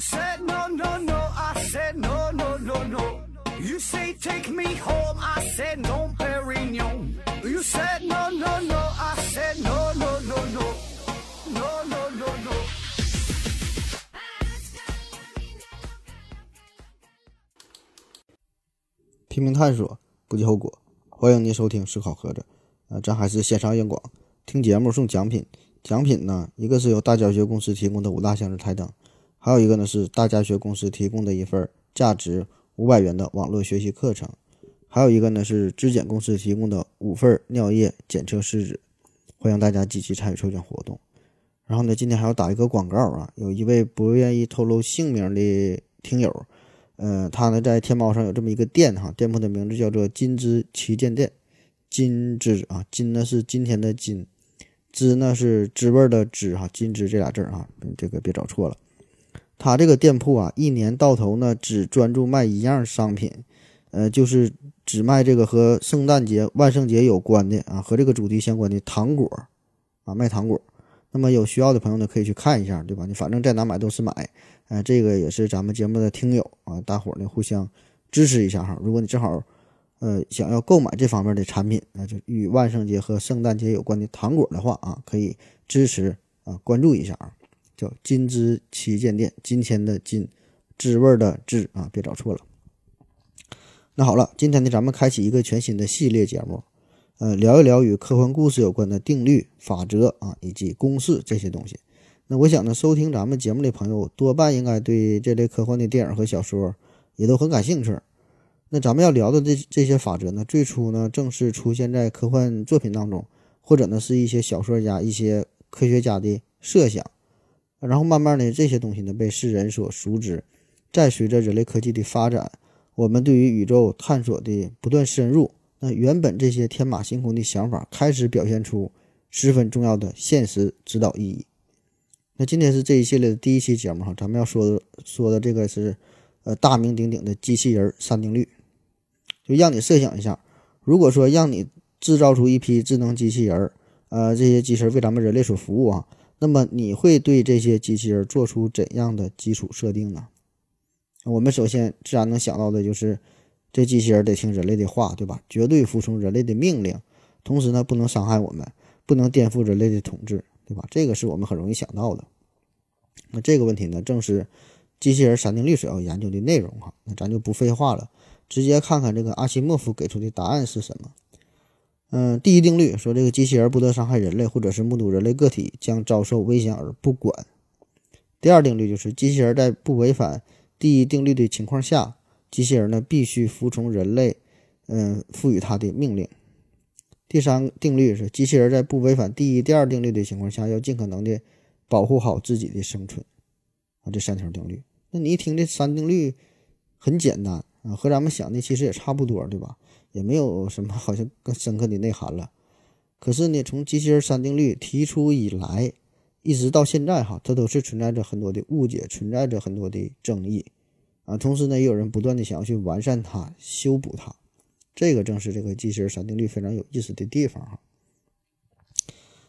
said no no no, I said no no no no. You say take me home, I said no, Perignon. You said no no no, I said no no no no, no no no no. no. 拼命探索，不计后果。欢迎您收听《思考盒子》，啊，咱还是线上硬广，听节目送奖品。奖品呢，一个是由大教学公司提供的五大向日台灯，还有一个呢是大家学公司提供的一份价值五百元的网络学习课程，还有一个呢是质检公司提供的五份尿液检测试纸。欢迎大家积极参与抽奖活动。然后呢，今天还要打一个广告啊，有一位不愿意透露姓名的听友。呃，他呢在天猫上有这么一个店哈，店铺的名字叫做金枝旗舰店。金枝啊，金呢是今天的金，枝呢是滋味的滋哈，金枝这俩字儿啊，这个别找错了。他这个店铺啊，一年到头呢只专注卖一样商品，呃，就是只卖这个和圣诞节、万圣节有关的啊，和这个主题相关的糖果啊，卖糖果。那么有需要的朋友呢，可以去看一下，对吧？你反正在哪买都是买。哎，这个也是咱们节目的听友啊，大伙儿呢互相支持一下哈。如果你正好，呃，想要购买这方面的产品，那就与万圣节和圣诞节有关的糖果的话啊，可以支持啊，关注一下啊，叫金枝旗舰店，金钱的金，滋味的滋啊，别找错了。那好了，今天呢，咱们开启一个全新的系列节目，呃，聊一聊与科幻故事有关的定律、法则啊，以及公式这些东西。那我想呢，收听咱们节目的朋友多半应该对这类科幻的电影和小说也都很感兴趣。那咱们要聊的这这些法则呢，最初呢正是出现在科幻作品当中，或者呢是一些小说家、一些科学家的设想，然后慢慢的这些东西呢被世人所熟知。再随着人类科技的发展，我们对于宇宙探索的不断深入，那原本这些天马行空的想法开始表现出十分重要的现实指导意义。那今天是这一系列的第一期节目哈，咱们要说的说的这个是，呃，大名鼎鼎的机器人三定律，就让你设想一下，如果说让你制造出一批智能机器人儿，呃，这些机器人为咱们人类所服务啊，那么你会对这些机器人做出怎样的基础设定呢？我们首先自然能想到的就是，这机器人得听人类的话，对吧？绝对服从人类的命令，同时呢，不能伤害我们，不能颠覆人类的统治。对吧？这个是我们很容易想到的。那这个问题呢，正是机器人三定律所要研究的内容哈。那咱就不废话了，直接看看这个阿西莫夫给出的答案是什么。嗯，第一定律说，这个机器人不得伤害人类，或者是目睹人类个体将遭受危险而不管。第二定律就是，机器人在不违反第一定律的情况下，机器人呢必须服从人类嗯赋予它的命令。第三定律是，机器人在不违反第一、第二定律的情况下，要尽可能的保护好自己的生存。啊，这三条定律，那你一听这三定律很简单啊，和咱们想的其实也差不多，对吧？也没有什么好像更深刻的内涵了。可是呢，从机器人三定律提出以来，一直到现在哈，它都是存在着很多的误解，存在着很多的争议啊。同时呢，也有人不断的想要去完善它、修补它。这个正是这个机器人三定律非常有意思的地方哈。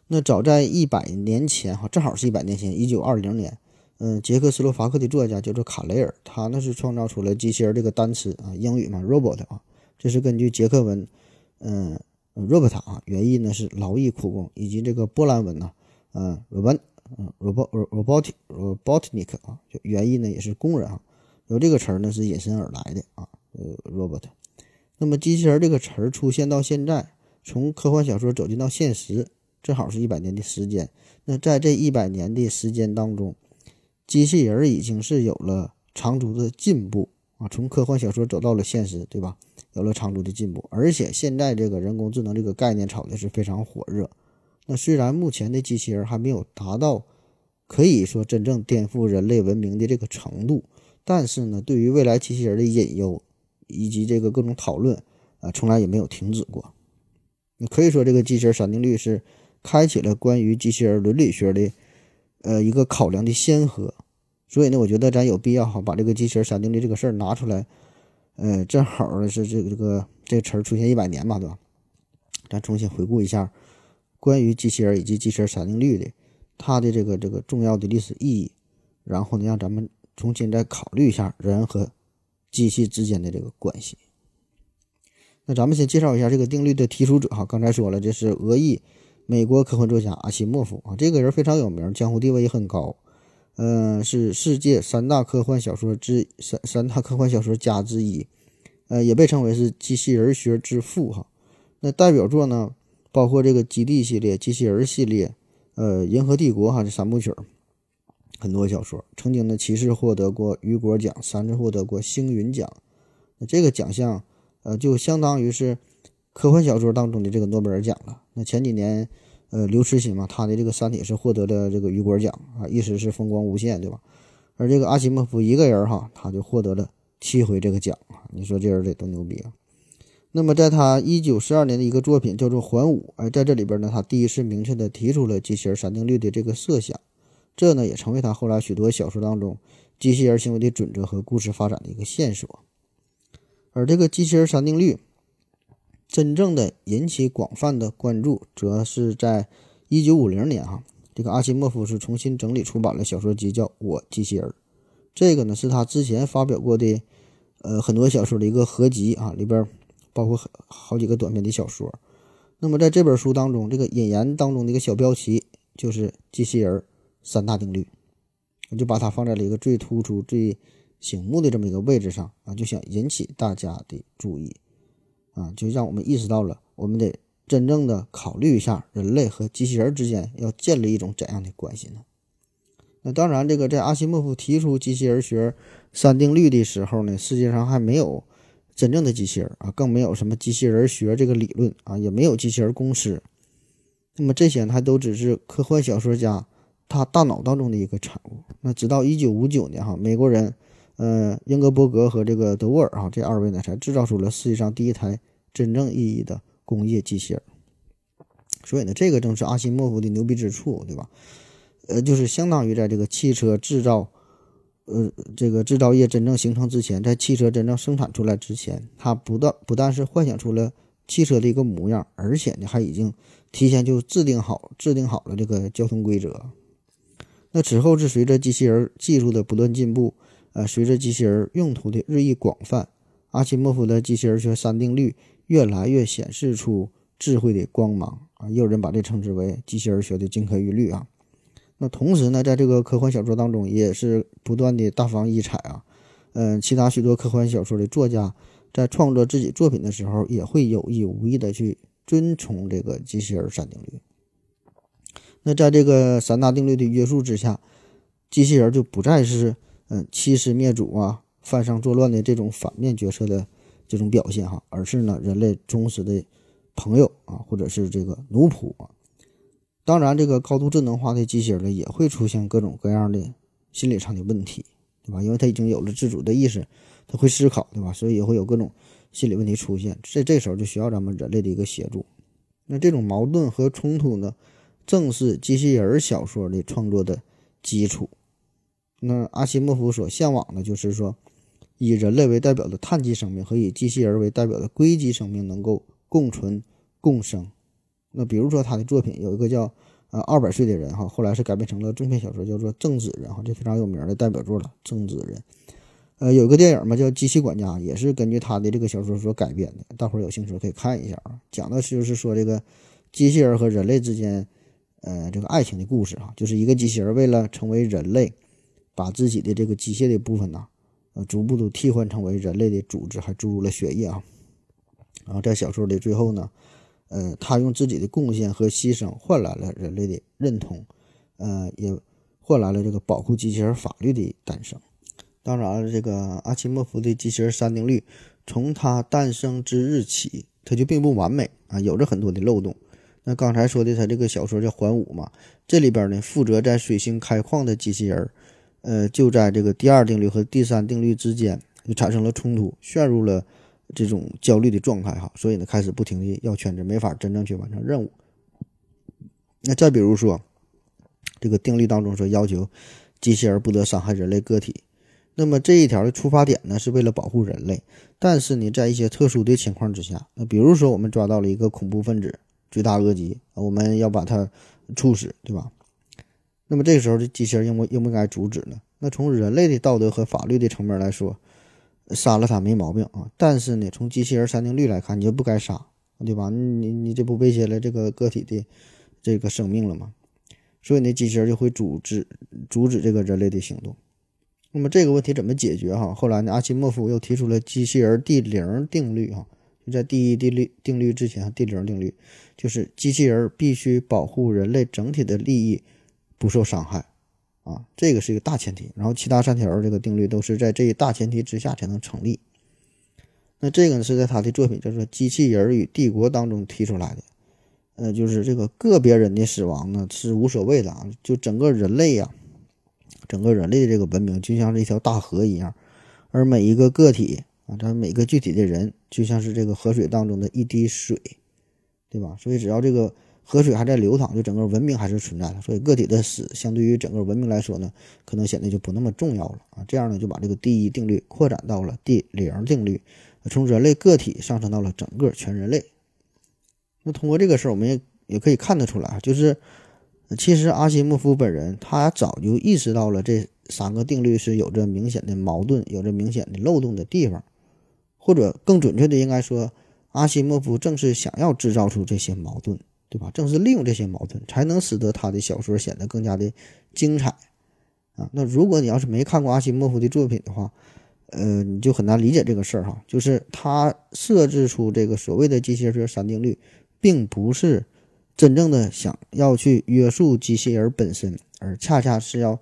那早在一百年前哈，正好是一百年前，一九二零年，嗯，捷克斯洛伐克的作家叫做卡雷尔，他呢是创造出了机器人这个单词啊，英语嘛，robot 啊，这是根据捷克文，嗯，robot 啊，原意呢是劳役苦工，以及这个波兰文呢，嗯，robot，嗯，robot robotic robotnik 啊，就原意呢也是工人啊，由这个词儿呢是引申而来的啊，呃，robot。那么，机器人这个词儿出现到现在，从科幻小说走进到现实，正好是一百年的时间。那在这一百年的时间当中，机器人已经是有了长足的进步啊！从科幻小说走到了现实，对吧？有了长足的进步，而且现在这个人工智能这个概念炒的是非常火热。那虽然目前的机器人还没有达到可以说真正颠覆人类文明的这个程度，但是呢，对于未来机器人的隐忧。以及这个各种讨论啊，从来也没有停止过。你可以说，这个机器人三定律是开启了关于机器人伦理学的呃一个考量的先河。所以呢，我觉得咱有必要哈把这个机器人三定律这个事儿拿出来，呃，正好是这个这个这个词儿出现一百年嘛，对吧？咱重新回顾一下关于机器人以及机器人三定律的它的这个这个重要的历史意义，然后呢，让咱们。重新再考虑一下人和机器之间的这个关系。那咱们先介绍一下这个定律的提出者哈，刚才说了，这是俄裔美国科幻作家阿西莫夫啊，这个人非常有名，江湖地位也很高，呃，是世界三大科幻小说之三三大科幻小说家之一，呃，也被称为是机器人学之父哈。那代表作呢，包括这个基地系列、机器人系列，呃，银河帝国哈这三部曲，很多小说，曾经呢七次获得过雨果奖，三次获得过星云奖，那这个奖项。呃，就相当于是科幻小说当中的这个诺贝尔奖了。那前几年，呃，刘慈欣嘛，他的这个《三体》是获得了这个雨果奖啊，意思是风光无限，对吧？而这个阿西莫夫一个人哈，他就获得了七回这个奖啊！你说这人得多牛逼啊！那么在他一九四二年的一个作品叫做《环五》，哎，在这里边呢，他第一次明确的提出了机器人三定律的这个设想，这呢也成为他后来许多小说当中机器人行为的准则和故事发展的一个线索。而这个机器人三定律真正的引起广泛的关注，则是在一九五零年哈，这个阿西莫夫是重新整理出版了小说集，叫《我机器人》。这个呢是他之前发表过的呃很多小说的一个合集啊，里边包括好几个短篇的小说。那么在这本书当中，这个引言当中的一个小标题就是“机器人三大定律”，我就把它放在了一个最突出、最。醒目的这么一个位置上啊，就想引起大家的注意啊，就让我们意识到了，我们得真正的考虑一下人类和机器人之间要建立一种怎样的关系呢？那当然，这个在阿西莫夫提出机器人学三定律的时候呢，世界上还没有真正的机器人啊，更没有什么机器人学这个理论啊，也没有机器人公司。那么这些还都只是科幻小说家他大脑当中的一个产物。那直到一九五九年哈，美国人。呃，英格伯格和这个德沃尔啊，这二位呢才制造出了世界上第一台真正意义的工业机器人。所以呢，这个正是阿西莫夫的牛逼之处，对吧？呃，就是相当于在这个汽车制造，呃，这个制造业真正形成之前，在汽车真正生产出来之前，他不但不但是幻想出了汽车的一个模样，而且呢，还已经提前就制定好制定好了这个交通规则。那此后是随着机器人技术的不断进步。呃，随着机器人用途的日益广泛，阿西莫夫的机器人学三定律越来越显示出智慧的光芒啊！也有人把这称之为机器人学的金科玉律啊。那同时呢，在这个科幻小说当中，也是不断的大放异彩啊。嗯，其他许多科幻小说的作家在创作自己作品的时候，也会有意无意的去遵从这个机器人三定律。那在这个三大定律的约束之下，机器人就不再是。嗯，欺师灭祖啊，犯上作乱的这种反面角色的这种表现哈，而是呢人类忠实的朋友啊，或者是这个奴仆啊。当然，这个高度智能化的机器人呢，也会出现各种各样的心理上的问题，对吧？因为它已经有了自主的意识，它会思考，对吧？所以也会有各种心理问题出现。这这时候就需要咱们人类的一个协助。那这种矛盾和冲突呢，正是机器人小说的创作的基础。那阿西莫夫所向往的就是说，以人类为代表的碳基生命和以机器人为代表的硅基生命能够共存共生。那比如说他的作品有一个叫呃二百岁的人哈，后来是改编成了中篇小说，叫做正子人哈，这非常有名的代表作了。正子人，呃，有一个电影嘛叫机器管家，也是根据他的这个小说所改编的，大伙儿有兴趣可以看一下啊。讲的就是说这个机器人和人类之间，呃，这个爱情的故事哈，就是一个机器人为了成为人类。把自己的这个机械的部分呢，呃，逐步都替换成为人类的组织，还注入了血液啊。然后在小说的最后呢，呃，他用自己的贡献和牺牲换来了人类的认同，呃，也换来了这个保护机器人法律的诞生。当然了，这个阿奇莫夫的机器人三定律，从它诞生之日起，它就并不完美啊，有着很多的漏洞。那刚才说的他这个小说叫《环五》嘛，这里边呢，负责在水星开矿的机器人。呃，就在这个第二定律和第三定律之间就产生了冲突，陷入了这种焦虑的状态哈，所以呢，开始不停的要圈子，没法真正去完成任务。那再比如说，这个定律当中说要求机器人不得伤害人类个体，那么这一条的出发点呢，是为了保护人类，但是呢，在一些特殊的情况之下，那比如说我们抓到了一个恐怖分子、罪大恶极，我们要把他处死，对吧？那么这个时候，这机器人应不应不应该阻止呢？那从人类的道德和法律的层面来说，杀了他没毛病啊。但是呢，从机器人三定律来看，你就不该杀，对吧？你你这不威胁了这个个体的这个生命了吗？所以呢，机器人就会阻止阻止这个人类的行动。那么这个问题怎么解决？哈，后来呢，阿西莫夫又提出了机器人第零定律，哈，就在第一定律定律之前，第零定律就是机器人必须保护人类整体的利益不受伤害，啊，这个是一个大前提。然后其他三条这个定律都是在这一大前提之下才能成立。那这个呢是在他的作品叫做《机器人与帝国》当中提出来的，呃，就是这个个别人的死亡呢是无所谓的啊，就整个人类呀。整个人类的这个文明就像是一条大河一样，而每一个个体啊，咱每个具体的人就像是这个河水当中的一滴水，对吧？所以只要这个河水还在流淌，就整个文明还是存在的。所以个体的死相对于整个文明来说呢，可能显得就不那么重要了啊。这样呢，就把这个第一定律扩展到了第零定律，从人类个体上升到了整个全人类。那通过这个事儿，我们也也可以看得出来啊，就是。其实阿西莫夫本人他早就意识到了这三个定律是有着明显的矛盾、有着明显的漏洞的地方，或者更准确的应该说，阿西莫夫正是想要制造出这些矛盾，对吧？正是利用这些矛盾，才能使得他的小说显得更加的精彩啊。那如果你要是没看过阿西莫夫的作品的话，呃，你就很难理解这个事儿哈。就是他设置出这个所谓的机械学三定律，并不是。真正的想要去约束机器人本身，而恰恰是要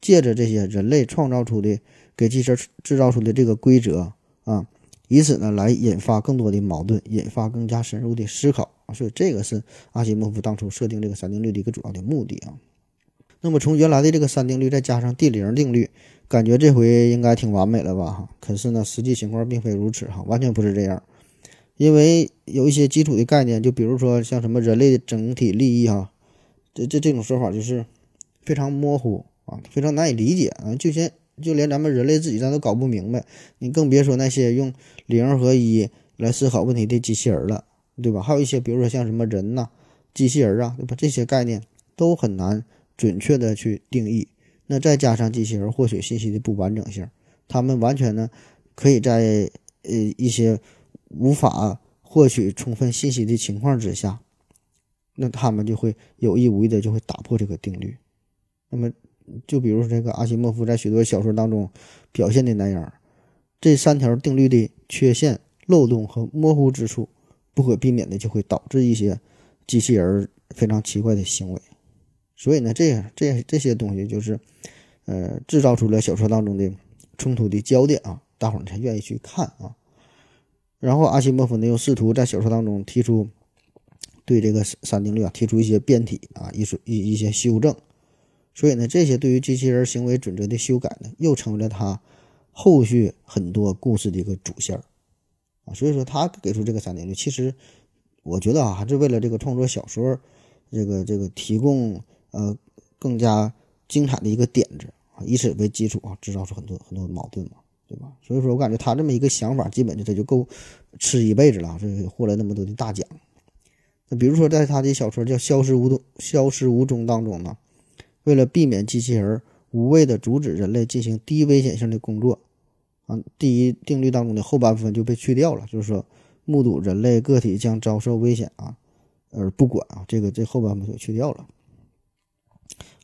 借着这些人类创造出的、给机器人制造出的这个规则啊，以此呢来引发更多的矛盾，引发更加深入的思考。所以这个是阿西莫夫当初设定这个三定律的一个主要的目的啊。那么从原来的这个三定律再加上第零定律，感觉这回应该挺完美了吧？哈，可是呢，实际情况并非如此哈，完全不是这样。因为有一些基础的概念，就比如说像什么人类的整体利益哈，这这这种说法就是非常模糊啊，非常难以理解啊，就先就连咱们人类自己咱都搞不明白，你更别说那些用零和一来思考问题的机器人了，对吧？还有一些比如说像什么人呐、机器人啊，对吧？这些概念都很难准确的去定义。那再加上机器人获取信息的不完整性，他们完全呢可以在呃一些。无法获取充分信息的情况之下，那他们就会有意无意的就会打破这个定律。那么，就比如说这个阿西莫夫在许多小说当中表现的那样，这三条定律的缺陷、漏洞和模糊之处，不可避免的就会导致一些机器人非常奇怪的行为。所以呢，这样这这些东西就是，呃，制造出了小说当中的冲突的焦点啊，大伙儿才愿意去看啊。然后阿西莫夫呢又试图在小说当中提出对这个三定律啊提出一些变体啊，一些一一些修正，所以呢这些对于机器人行为准则的修改呢，又成为了他后续很多故事的一个主线儿所以说他给出这个三定律，其实我觉得啊还是为了这个创作小说这个这个提供呃更加精彩的一个点子啊，以此为基础啊，制造出很多很多矛盾嘛。对吧？所以说我感觉他这么一个想法，基本就他就够吃一辈子了，这获了那么多的大奖。那比如说，在他的小说叫《消失无踪》《消失无踪》当中呢，为了避免机器人无谓的阻止人类进行低危险性的工作，啊，第一定律当中的后半部分就被去掉了，就是说目睹人类个体将遭受危险啊，而不管啊，这个这后半部分就去掉了。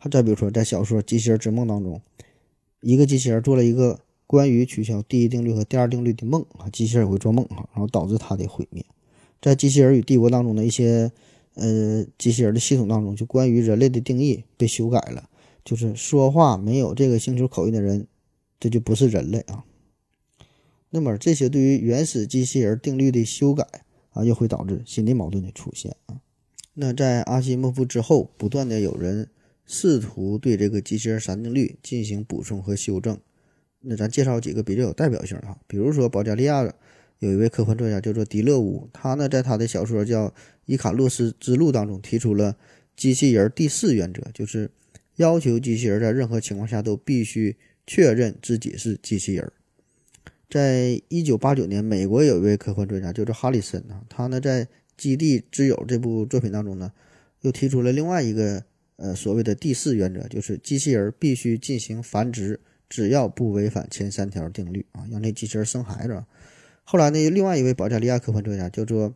再比如说，在小说《机器人之梦》当中，一个机器人做了一个。关于取消第一定律和第二定律的梦啊，机器人也会做梦啊，然后导致它的毁灭。在《机器人与帝国》当中的一些呃机器人的系统当中，就关于人类的定义被修改了，就是说话没有这个星球口音的人，这就不是人类啊。那么这些对于原始机器人定律的修改啊，又会导致新的矛盾的出现啊。那在阿西莫夫之后，不断的有人试图对这个机器人三定律进行补充和修正。那咱介绍几个比较有代表性的哈，比如说保加利亚的有一位科幻作家叫做迪勒乌，他呢在他的小说叫《伊卡洛斯之路》当中提出了机器人第四原则，就是要求机器人在任何情况下都必须确认自己是机器人。在一九八九年，美国有一位科幻作家叫做哈里森啊，他呢在《基地之友》这部作品当中呢，又提出了另外一个呃所谓的第四原则，就是机器人必须进行繁殖。只要不违反前三条定律啊，让那机器人生孩子。后来呢，另外一位保加利亚科幻作家叫做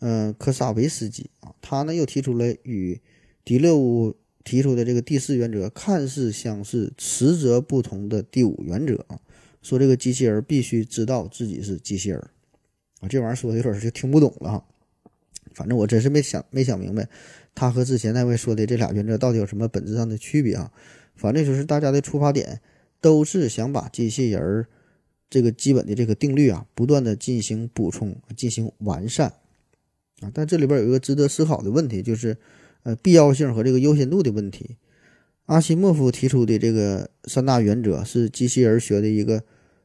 嗯科萨维斯基啊，他呢又提出了与迪勒乌提出的这个第四原则看似相似，实则不同的第五原则啊，说这个机器人必须知道自己是机器人啊，这玩意儿说的有点就听不懂了哈。反正我真是没想没想明白，他和之前那位说的这俩原则到底有什么本质上的区别啊？反正就是大家的出发点都是想把机器人儿这个基本的这个定律啊，不断的进行补充、进行完善啊。但这里边有一个值得思考的问题，就是呃必要性和这个优先度的问题。阿西莫夫提出的这个三大原则是机器人学的一个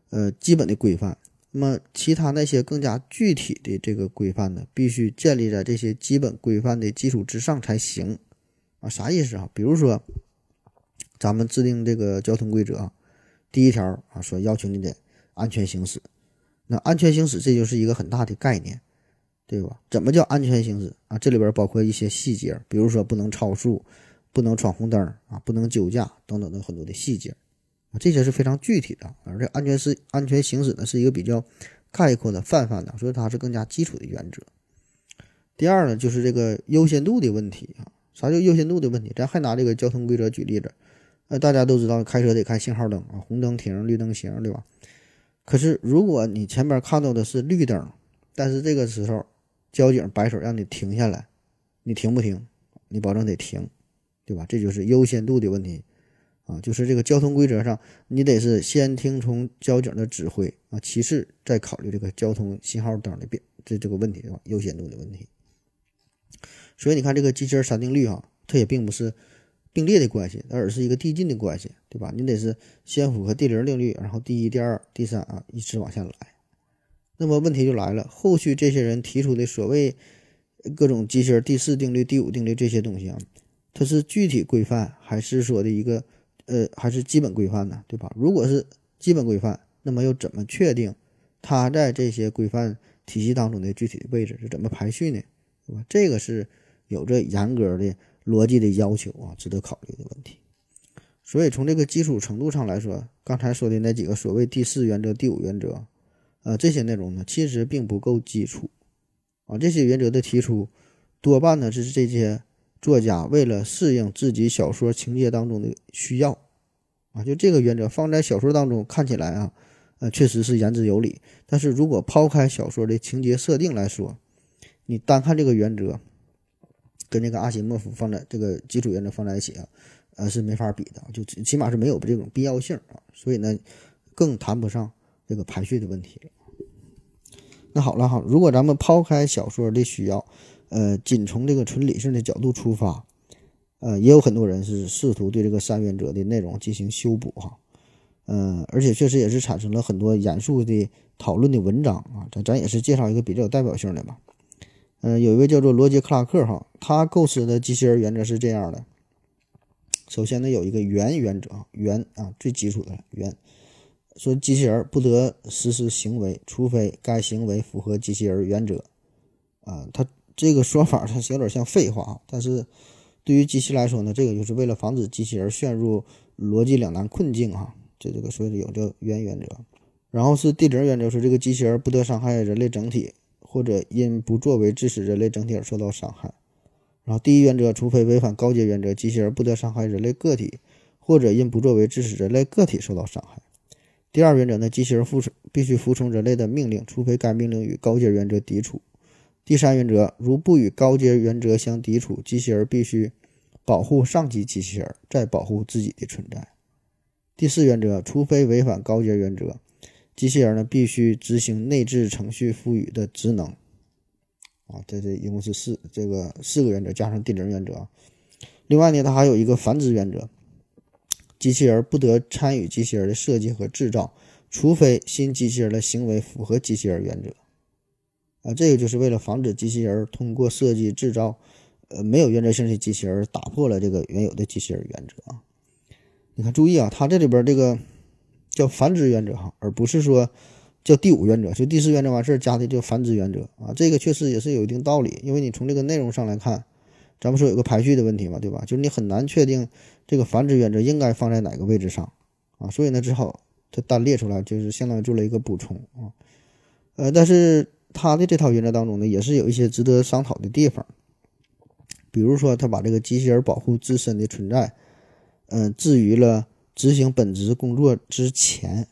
呃基本的规范。那么，其他那些更加具体的这个规范呢，必须建立在这些基本规范的基础之上才行啊？啥意思啊？比如说，咱们制定这个交通规则啊，第一条啊说要求你得安全行驶，那安全行驶这就是一个很大的概念，对吧？怎么叫安全行驶啊？这里边包括一些细节，比如说不能超速，不能闯红灯啊，不能酒驾等等的很多的细节。这些是非常具体的，而这安全是安全行驶呢，是一个比较概括的、泛泛的，所以它是更加基础的原则。第二呢，就是这个优先度的问题啊。啥叫优先度的问题？咱还拿这个交通规则举例子，呃，大家都知道开车得看信号灯啊，红灯停，绿灯行，对吧？可是如果你前边看到的是绿灯，但是这个时候交警摆手让你停下来，你停不停？你保证得停，对吧？这就是优先度的问题。啊，就是这个交通规则上，你得是先听从交警的指挥啊，其次再考虑这个交通信号灯的变这这个问题对吧？优先度的问题。所以你看这个机器人三定律哈，它也并不是并列的关系，而是一个递进的关系，对吧？你得是先符合第零定律，然后第一、第二、第三啊，一直往下来。那么问题就来了，后续这些人提出的所谓各种机器人第四定律、第五定律这些东西啊，它是具体规范还是说的一个？呃，还是基本规范呢，对吧？如果是基本规范，那么又怎么确定它在这些规范体系当中的具体的位置是怎么排序呢？对吧？这个是有着严格的逻辑的要求啊，值得考虑的问题。所以从这个基础程度上来说，刚才说的那几个所谓第四原则、第五原则，呃，这些内容呢，其实并不够基础啊。这些原则的提出，多半呢是这些。作家为了适应自己小说情节当中的需要，啊，就这个原则放在小说当中看起来啊，呃，确实是言之有理。但是如果抛开小说的情节设定来说，你单看这个原则，跟这个阿西莫夫放在这个基础原则放在一起啊，呃，是没法比的，就起码是没有这种必要性啊。所以呢，更谈不上这个排序的问题了。那好了哈，如果咱们抛开小说的需要。呃，仅从这个纯理性的角度出发，呃，也有很多人是试图对这个三原则的内容进行修补哈，嗯，而且确实也是产生了很多严肃的讨论的文章啊，咱咱也是介绍一个比较有代表性的吧，嗯，有一位叫做罗杰克拉克哈，他构思的机器人原则是这样的，首先呢有一个原原则，原啊最基础的原，说机器人不得实施行为，除非该行为符合机器人原则，啊，他。这个说法它是有点像废话啊，但是对于机器来说呢，这个就是为了防止机器人陷入逻辑两难困境哈。这这个所以有这原原则，然后是第零原则，说这个机器人不得伤害人类整体，或者因不作为致使人类整体而受到伤害。然后第一原则，除非违反高阶原则，机器人不得伤害人类个体，或者因不作为致使人类个体受到伤害。第二原则呢，机器人服从必须服从人类的命令，除非该命令与高阶原则抵触。第三原则，如不与高阶原则相抵触，机器人必须保护上级机器人，再保护自己的存在。第四原则，除非违反高阶原则，机器人呢必须执行内置程序赋予的职能。啊，这这一共是四这个四个原则加上第零原则。另外呢，它还有一个繁殖原则，机器人不得参与机器人的设计和制造，除非新机器人的行为符合机器人原则。啊，这个就是为了防止机器人通过设计制造，呃，没有原则性的机器人打破了这个原有的机器人原则啊。你看，注意啊，它这里边这个叫繁殖原则哈，而不是说叫第五原则，就第四原则完事儿加的叫繁殖原则啊。这个确实也是有一定道理，因为你从这个内容上来看，咱们说有个排序的问题嘛，对吧？就是你很难确定这个繁殖原则应该放在哪个位置上啊，所以呢，只好它单列出来，就是相当于做了一个补充啊。呃，但是他的这套原则当中呢，也是有一些值得商讨的地方，比如说他把这个机器人保护自身的存在，嗯，置于了执行本职工作之前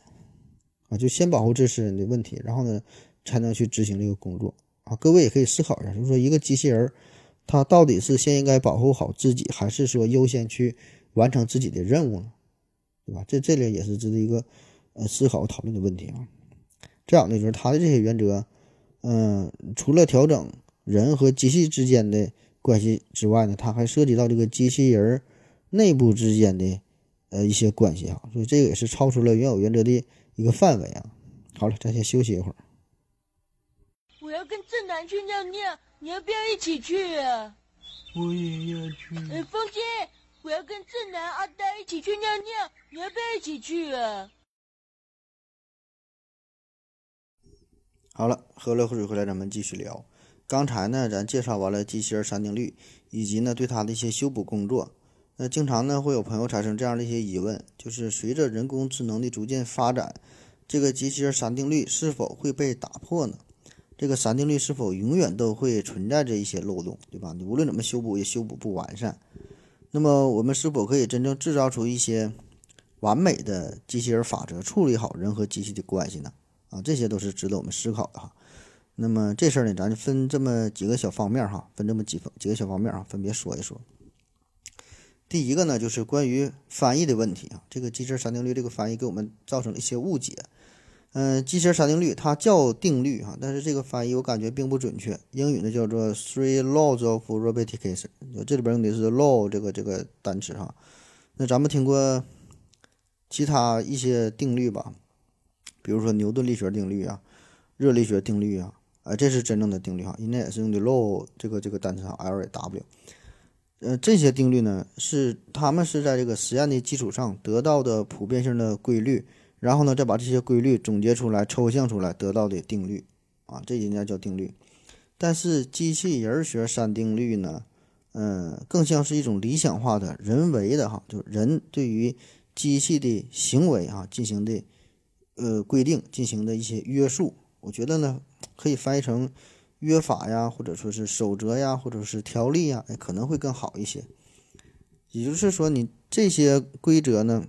啊，就先保护自身的问题，然后呢，才能去执行这个工作啊。各位也可以思考一下，就是说一个机器人，他到底是先应该保护好自己，还是说优先去完成自己的任务呢？对吧？这这里也是值得一个呃思考讨论的问题啊。这样的就是他的这些原则，嗯，除了调整人和机器之间的关系之外呢，它还涉及到这个机器人内部之间的呃一些关系啊。所以这个也是超出了原有原则的一个范围啊。好了，咱先休息一会儿。跟正南去尿尿，你要不要一起去啊？我也要去。呃，风心，我要跟正南、阿呆一起去尿尿，你要不要一起去啊？好了，喝了口水回来，咱们继续聊。刚才呢，咱介绍完了机器人三定律，以及呢对它的一些修补工作。那经常呢会有朋友产生这样的一些疑问，就是随着人工智能的逐渐发展，这个机器人三定律是否会被打破呢？这个三定律是否永远都会存在着一些漏洞，对吧？你无论怎么修补也修补不完善。那么我们是否可以真正制造出一些完美的机器人法则，处理好人和机器的关系呢？啊，这些都是值得我们思考的哈。那么这事儿呢，咱就分这么几个小方面哈，分这么几方几个小方面啊，分别说一说。第一个呢，就是关于翻译的问题啊。这个机器人三定律这个翻译给我们造成了一些误解。嗯，机器人三定律它叫定律哈，但是这个翻译我感觉并不准确。英语呢叫做 Three Laws of Robotics，这里边用的是 law 这个这个单词哈。那咱们听过其他一些定律吧？比如说牛顿力学定律啊，热力学定律啊，啊，这是真正的定律哈，应该也是用的 law 这个这个单词哈，L A W。呃，这些定律呢，是他们是在这个实验的基础上得到的普遍性的规律，然后呢，再把这些规律总结出来、抽象出来得到的定律啊，这应该叫定律。但是机器人学三定律呢，嗯，更像是一种理想化的人为的哈，就人对于机器的行为啊进行的。呃，规定进行的一些约束，我觉得呢，可以翻译成约法呀，或者说是守则呀，或者是条例呀，可能会更好一些。也就是说，你这些规则呢，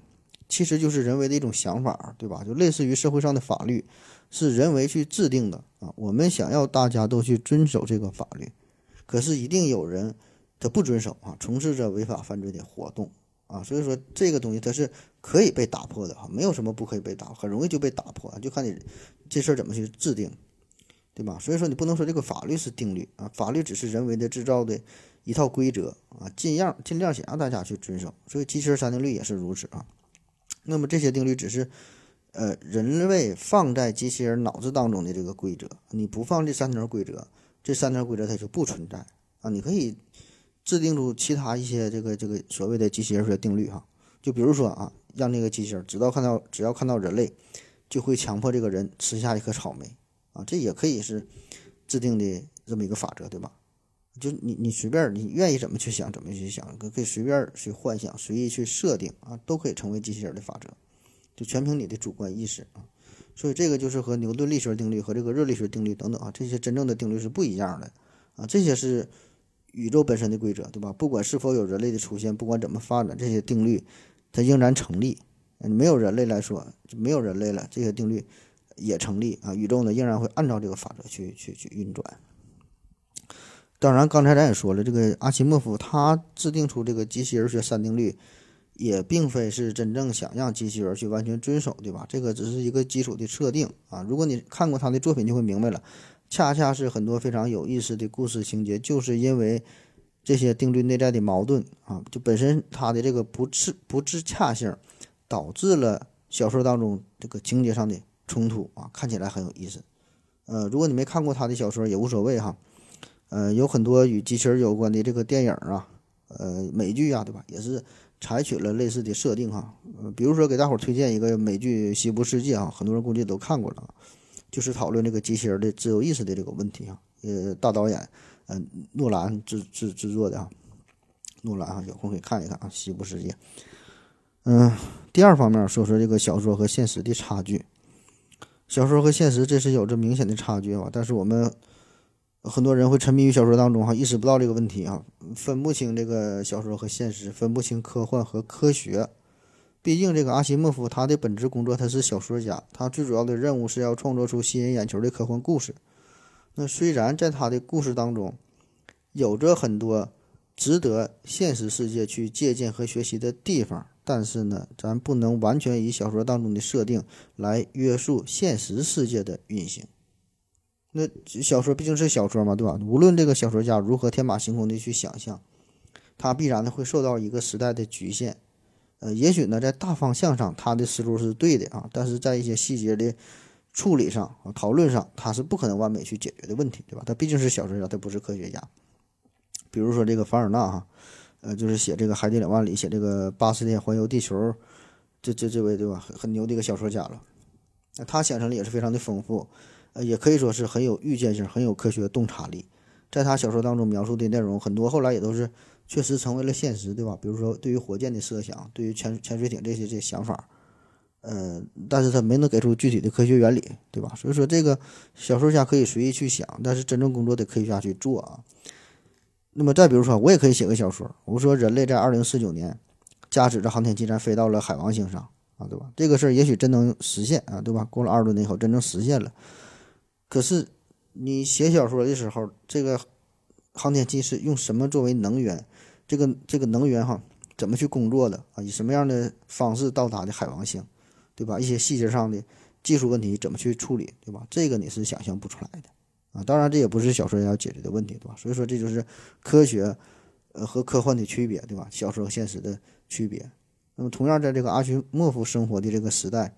其实就是人为的一种想法，对吧？就类似于社会上的法律，是人为去制定的啊。我们想要大家都去遵守这个法律，可是一定有人他不遵守啊，从事着违法犯罪的活动。啊，所以说这个东西它是可以被打破的哈，没有什么不可以被打，很容易就被打破，就看你这事儿怎么去制定，对吧？所以说你不能说这个法律是定律啊，法律只是人为的制造的一套规则啊，尽量尽量想让大家去遵守。所以机器人三定律也是如此啊。那么这些定律只是呃人为放在机器人脑子当中的这个规则，你不放这三条规则，这三条规则它就不存在啊，你可以。制定出其他一些这个这个所谓的机器人学定律哈，就比如说啊，让那个机器人只要看到只要看到人类，就会强迫这个人吃下一颗草莓啊，这也可以是制定的这么一个法则，对吧？就你你随便你愿意怎么去想怎么去想，可可以随便去幻想，随意去设定啊，都可以成为机器人的法则，就全凭你的主观意识啊。所以这个就是和牛顿力学定律和这个热力学定律等等啊，这些真正的定律是不一样的啊，这些是。宇宙本身的规则，对吧？不管是否有人类的出现，不管怎么发展，这些定律它仍然成立。没有人类来说，就没有人类了，这些定律也成立啊。宇宙呢，仍然会按照这个法则去去去运转。当然，刚才咱也说了，这个阿西莫夫他制定出这个机器人学三定律，也并非是真正想让机器人去完全遵守，对吧？这个只是一个基础的设定啊。如果你看过他的作品，就会明白了。恰恰是很多非常有意思的故事情节，就是因为这些定律内在的矛盾啊，就本身它的这个不自不自洽性，导致了小说当中这个情节上的冲突啊，看起来很有意思。呃，如果你没看过他的小说也无所谓哈。呃，有很多与机器人有关的这个电影啊，呃，美剧啊，对吧？也是采取了类似的设定哈。呃，比如说给大伙儿推荐一个美剧《西部世界》啊，很多人估计都看过了。就是讨论这个机器人的自由意识的这个问题啊，呃，大导演，嗯，诺兰制制制作的啊，诺兰啊，有空可以看一看啊，《西部世界》。嗯，第二方面说说这个小说和现实的差距。小说和现实这是有着明显的差距啊，但是我们很多人会沉迷于小说当中哈，意识不到这个问题啊，分不清这个小说和现实，分不清科幻和科学。毕竟这个阿西莫夫他的本职工作他是小说家，他最主要的任务是要创作出吸引眼球的科幻故事。那虽然在他的故事当中有着很多值得现实世界去借鉴和学习的地方。但是呢，咱不能完全以小说当中的设定来约束现实世界的运行。那小说毕竟是小说嘛，对吧？无论这个小说家如何天马行空的去想象，他必然的会受到一个时代的局限。呃，也许呢，在大方向上他的思路是对的啊，但是在一些细节的处理上、讨论上，他是不可能完美去解决的问题，对吧？他毕竟是小说家，他不是科学家。比如说这个凡尔纳哈。呃，就是写这个《海底两万里》，写这个《八十天环游地球》，这这这位对吧？很很牛的一个小说家了。那他想象力也是非常的丰富，呃，也可以说是很有预见性，很有科学洞察力。在他小说当中描述的内容很多，后来也都是确实成为了现实，对吧？比如说对于火箭的设想，对于潜潜水艇这些这些想法，呃，但是他没能给出具体的科学原理，对吧？所以说这个小说家可以随意去想，但是真正工作的科学家去做啊。那么再比如说，我也可以写个小说。我说人类在二零四九年驾驶着航天器站飞到了海王星上啊，对吧？这个事儿也许真能实现啊，对吧？过了二十多年以后，真正实现了。可是你写小说的时候，这个航天器是用什么作为能源？这个这个能源哈，怎么去工作的啊？以什么样的方式到达的海王星，对吧？一些细节上的技术问题怎么去处理，对吧？这个你是想象不出来的。啊，当然这也不是小说要解决的问题，对吧？所以说这就是科学，呃和科幻的区别，对吧？小说和现实的区别。那么同样在这个阿西莫夫生活的这个时代，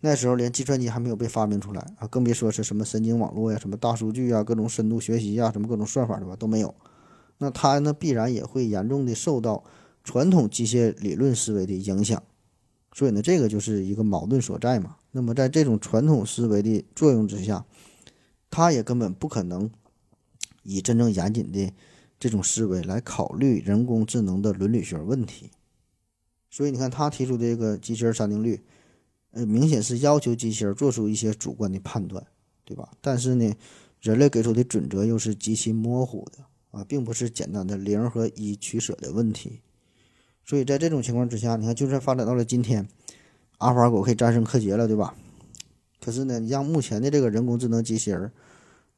那时候连计算机还没有被发明出来啊，更别说是什么神经网络呀、什么大数据啊、各种深度学习呀、什么各种算法，对吧？都没有。那他呢，必然也会严重的受到传统机械理论思维的影响。所以呢，这个就是一个矛盾所在嘛。那么在这种传统思维的作用之下，他也根本不可能以真正严谨的这种思维来考虑人工智能的伦理学问题，所以你看他提出的这个机器人三定律，呃，明显是要求机器人做出一些主观的判断，对吧？但是呢，人类给出的准则又是极其模糊的啊，并不是简单的零和一取舍的问题。所以在这种情况之下，你看，就算发展到了今天，阿尔法狗可以战胜柯洁了，对吧？可是呢，你像目前的这个人工智能机器人，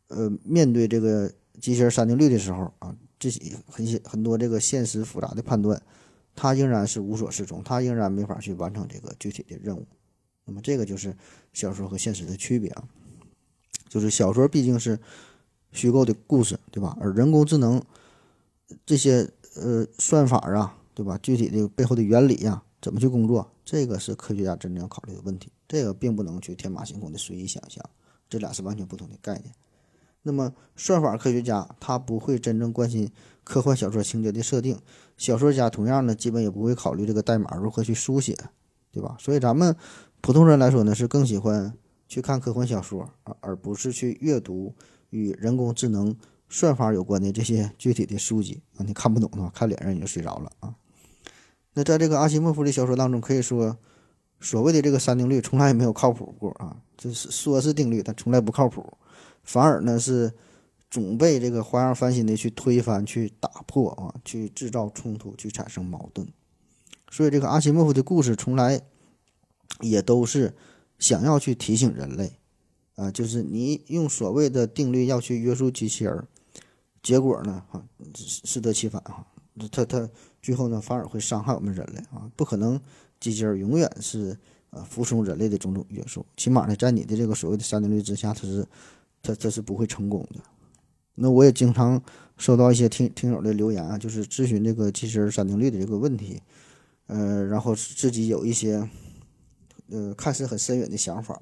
呃，面对这个机器人三定律的时候啊，这些很很多这个现实复杂的判断，它仍然是无所适从，它仍然没法去完成这个具体的任务。那么这个就是小说和现实的区别啊，就是小说毕竟是虚构的故事，对吧？而人工智能这些呃算法啊，对吧？具体的背后的原理呀，怎么去工作，这个是科学家真正要考虑的问题。这个并不能去天马行空的随意想象，这俩是完全不同的概念。那么，算法科学家他不会真正关心科幻小说情节的设定，小说家同样呢，基本也不会考虑这个代码如何去书写，对吧？所以咱们普通人来说呢，是更喜欢去看科幻小说啊，而不是去阅读与人工智能算法有关的这些具体的书籍啊。你看不懂的话，看脸上你就睡着了啊。那在这个阿西莫夫的小说当中，可以说。所谓的这个三定律从来也没有靠谱过啊，就是说是定律，但从来不靠谱，反而呢是总被这个花样翻新的去推翻、去打破啊，去制造冲突、去产生矛盾。所以这个阿西莫夫的故事从来也都是想要去提醒人类啊，就是你用所谓的定律要去约束机器人，结果呢啊适得其反啊，他他最后呢反而会伤害我们人类啊，不可能。机器人永远是呃服从人类的种种约束，起码呢，在你的这个所谓的三定律之下，它是它它是不会成功的。那我也经常收到一些听听友的留言啊，就是咨询这个机器人三定律的这个问题，呃，然后自己有一些呃看似很深远的想法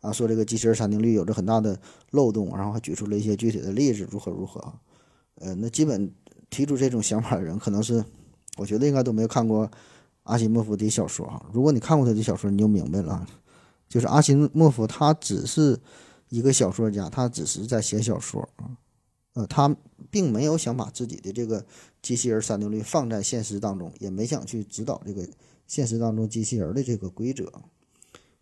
啊，说这个机器人三定律有着很大的漏洞，然后还举出了一些具体的例子，如何如何啊。呃，那基本提出这种想法的人，可能是我觉得应该都没有看过。阿西莫夫的小说啊，如果你看过他的小说，你就明白了，就是阿西莫夫他只是一个小说家，他只是在写小说啊，呃，他并没有想把自己的这个机器人三定律放在现实当中，也没想去指导这个现实当中机器人的这个规则。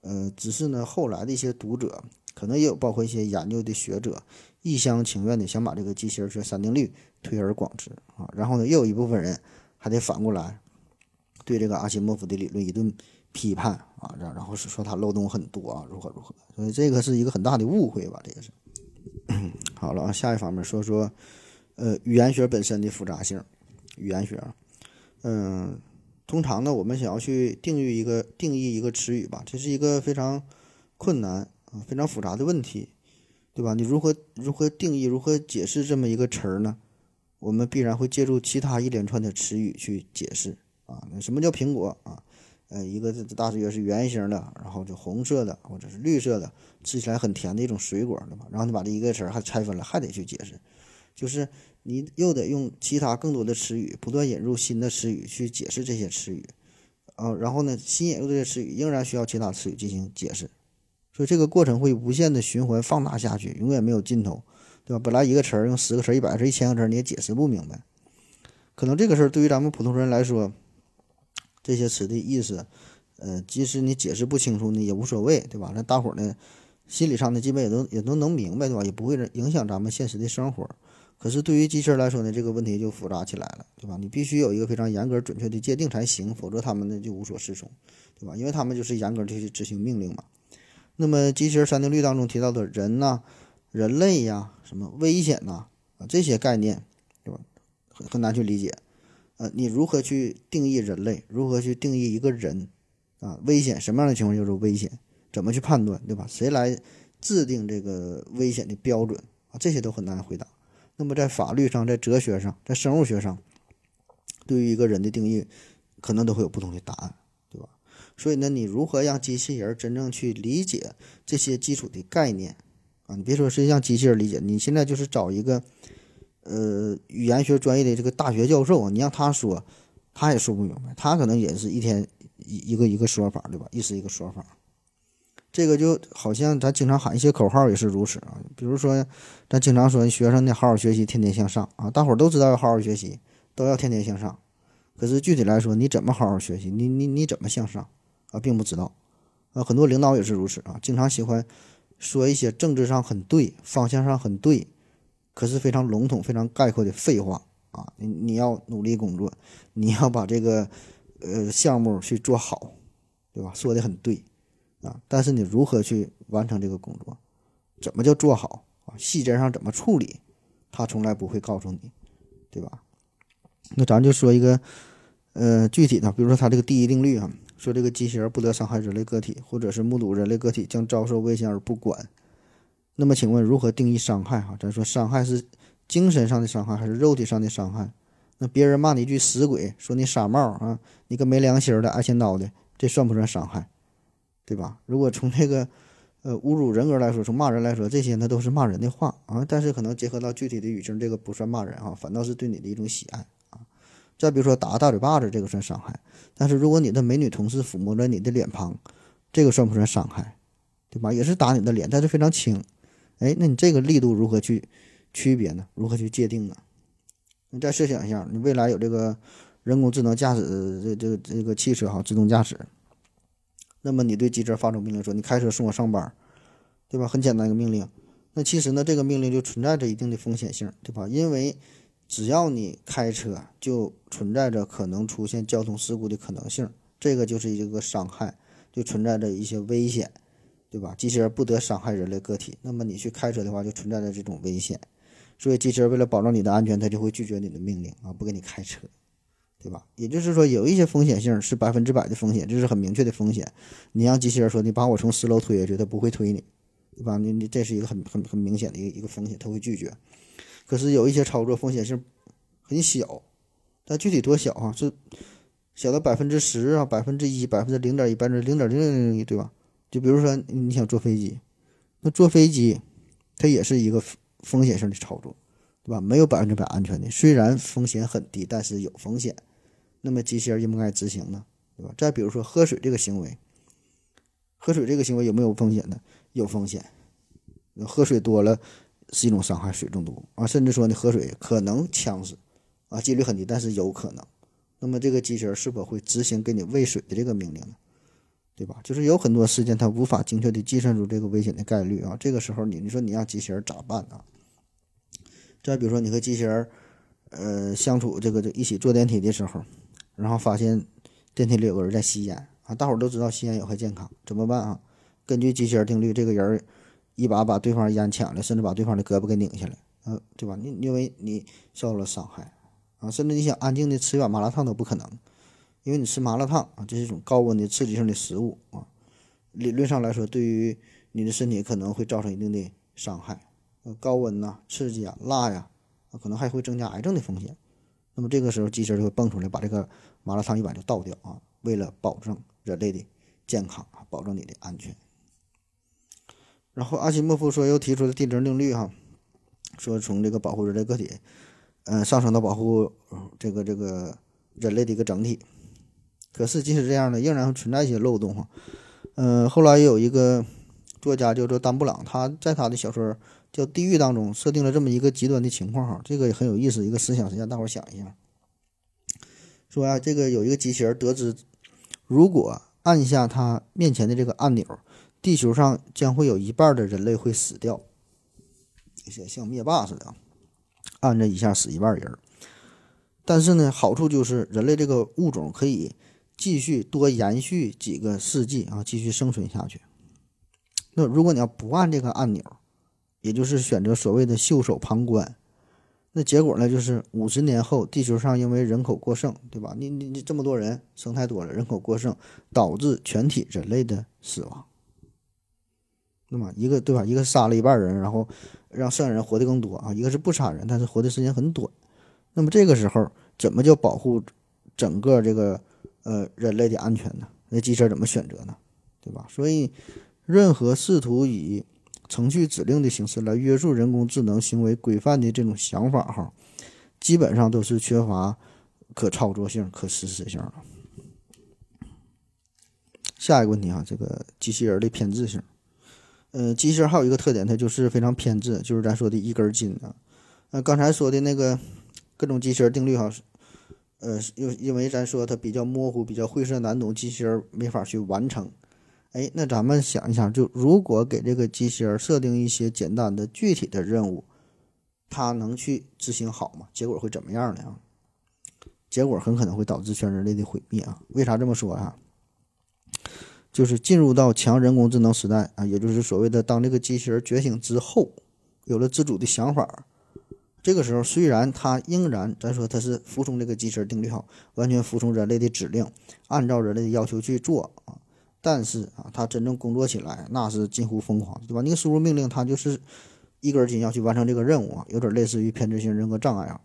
呃，只是呢，后来的一些读者，可能也有包括一些研究的学者，一厢情愿的想把这个机器人学三定律推而广之啊。然后呢，又有一部分人还得反过来对这个阿西莫夫的理论一顿批判啊，然然后是说他漏洞很多啊，如何如何。所以这个是一个很大的误会吧，这个是。好了啊，下一方面说说，呃，语言学本身的复杂性。语言学，嗯，通常呢，我们想要去定义一个定义一个词语吧，这是一个非常困难啊、非常复杂的问题，对吧？你如何如何定义、如何解释这么一个词儿呢？我们必然会借助其他一连串的词语去解释啊。那什么叫苹果啊？呃，一个大约是圆形的，然后就红色的或者是绿色的，吃起来很甜的一种水果，对吧？然后你把这一个词儿还拆分了，还得去解释，就是你又得用其他更多的词语，不断引入新的词语去解释这些词语，啊，然后呢，新引入这些词语仍然需要其他词语进行解释，所以这个过程会无限的循环放大下去，永远没有尽头，对吧？本来一个词儿用十个词儿、一百个词儿、一千个词儿你也解释不明白，可能这个事儿对于咱们普通人来说。这些词的意思，呃，即使你解释不清楚呢，也无所谓，对吧？那大伙儿呢，心理上呢，基本也都也都能明白，对吧？也不会影响咱们现实的生活。可是对于机器人来说呢，这个问题就复杂起来了，对吧？你必须有一个非常严格准确的界定才行，否则他们呢就无所适从，对吧？因为他们就是严格的去执行命令嘛。那么机器人三定律当中提到的人呐、人类呀、什么危险呐啊这些概念，对吧？很很难去理解。呃，你如何去定义人类？如何去定义一个人？啊，危险什么样的情况就是危险？怎么去判断，对吧？谁来制定这个危险的标准啊？这些都很难回答。那么在法律上、在哲学上、在生物学上，对于一个人的定义，可能都会有不同的答案，对吧？所以呢，你如何让机器人真正去理解这些基础的概念啊？你别说是让机器人理解，你现在就是找一个。呃，语言学专业的这个大学教授，你让他说，他也说不明白，他可能也是一天一一个一个说法，对吧？一时一个说法。这个就好像咱经常喊一些口号也是如此啊，比如说咱经常说学生呢好好学习，天天向上啊，大伙儿都知道要好好学习，都要天天向上。可是具体来说，你怎么好好学习？你你你怎么向上啊？并不知道啊。很多领导也是如此啊，经常喜欢说一些政治上很对，方向上很对。可是非常笼统、非常概括的废话啊！你你要努力工作，你要把这个呃项目去做好，对吧？说的很对啊，但是你如何去完成这个工作？怎么叫做好啊？细节上怎么处理？他从来不会告诉你，对吧？那咱就说一个呃具体的，比如说他这个第一定律啊，说这个机器人不得伤害人类个体，或者是目睹人类个体将遭受危险而不管。那么，请问如何定义伤害？哈，咱说伤害是精神上的伤害还是肉体上的伤害？那别人骂你一句死鬼，说你傻帽啊，你个没良心的爱钱刀的，这算不算伤害？对吧？如果从这个呃侮辱人格来说，从骂人来说，这些那都是骂人的话啊。但是可能结合到具体的语境，这个不算骂人啊，反倒是对你的一种喜爱啊。再比如说打个大嘴巴子，这个算伤害。但是如果你的美女同事抚摸着你的脸庞，这个算不算伤害？对吧？也是打你的脸，但是非常轻。哎，那你这个力度如何去区别呢？如何去界定呢？你再设想一下，你未来有这个人工智能驾驶这这个这个汽车哈，自动驾驶，那么你对机器人发出命令说：“你开车送我上班，对吧？”很简单一个命令。那其实呢，这个命令就存在着一定的风险性，对吧？因为只要你开车，就存在着可能出现交通事故的可能性，这个就是一个伤害，就存在着一些危险。对吧？机器人不得伤害人类个体，那么你去开车的话，就存在着这种危险。所以机器人为了保证你的安全，它就会拒绝你的命令啊，不给你开车，对吧？也就是说，有一些风险性是百分之百的风险，这是很明确的风险。你让机器人说你把我从十楼推下去，它不会推你，对吧？你你这是一个很很很明显的一个一个风险，它会拒绝。可是有一些操作风险性很小，但具体多小啊？是小到百分之十啊，百分之一，百分之零点一，百分之零点零零零一，对吧？就比如说你想坐飞机，那坐飞机它也是一个风险性的操作，对吧？没有百分之百安全的，虽然风险很低，但是有风险。那么机器人应不该执行呢？对吧？再比如说喝水这个行为，喝水这个行为有没有风险呢？有风险。喝水多了是一种伤害，水中毒啊，甚至说你喝水可能呛死啊，几率很低，但是有可能。那么这个机器人是否会执行给你喂水的这个命令呢？对吧？就是有很多事件它无法精确的计算出这个危险的概率啊。这个时候你你说你让机器人咋办啊？再比如说你和机器人呃相处这个就一起坐电梯的时候，然后发现电梯里有个人在吸烟啊，大伙儿都知道吸烟有害健康，怎么办啊？根据机器人定律，这个人一把把对方烟抢了，甚至把对方的胳膊给拧下来，呃，对吧？你因为你受到了伤害啊，甚至你想安静的吃一碗麻辣烫都不可能，因为你吃麻辣烫啊，这是一种高温的刺激性的食物啊，理论上来说，对于你的身体可能会造成一定的伤害。呃，高温呐、刺激啊、辣呀，啊，可能还会增加癌症的风险。那么这个时候，机器人就会蹦出来，把这个麻辣烫一碗就倒掉啊，为了保证人类的健康啊，保证你的安全。然后阿西莫夫说又提出了地质定律哈，说从这个保护人类个体，嗯，上升到保护这个这个人类的一个整体。可是即使这样呢，仍然存在一些漏洞哈。嗯，后来有一个作家叫做丹布朗，他在他的小说叫《地狱》当中设定了这么一个极端的情况哈，这个也很有意思，一个思想实验，大伙儿想一下。说啊，这个有一个机器人得知，如果按下他面前的这个按钮。地球上将会有一半的人类会死掉，些像灭霸似的，按着一下死一半人。但是呢，好处就是人类这个物种可以继续多延续几个世纪啊，继续生存下去。那如果你要不按这个按钮，也就是选择所谓的袖手旁观，那结果呢，就是五十年后地球上因为人口过剩，对吧？你你你这么多人生太多了，人口过剩导致全体人类的死亡。那么一个对吧？一个杀了一半人，然后让剩下人活得更多啊。一个是不杀人，但是活的时间很短。那么这个时候怎么叫保护整个这个呃人类的安全呢？那机器人怎么选择呢？对吧？所以任何试图以程序指令的形式来约束人工智能行为规范的这种想法哈，基本上都是缺乏可操作性、可实施性。下一个问题哈，这个机器人的偏执性。呃，机器人还有一个特点，它就是非常偏执，就是咱说的一根筋啊。那刚才说的那个各种机器人定律哈，呃，因因为咱说它比较模糊、比较晦涩难懂，机器人没法去完成。哎，那咱们想一想，就如果给这个机器人设定一些简单的、具体的任务，它能去执行好吗？结果会怎么样呢？结果很可能会导致全人类的毁灭啊！为啥这么说啊？就是进入到强人工智能时代啊，也就是所谓的当这个机器人觉醒之后，有了自主的想法，这个时候虽然它仍然咱说它是服从这个机器人定律好，完全服从人类的指令，按照人类的要求去做啊，但是啊，他真正工作起来那是近乎疯狂，对吧？你输入命令，他就是一根筋要去完成这个任务啊，有点类似于偏执性人格障碍啊，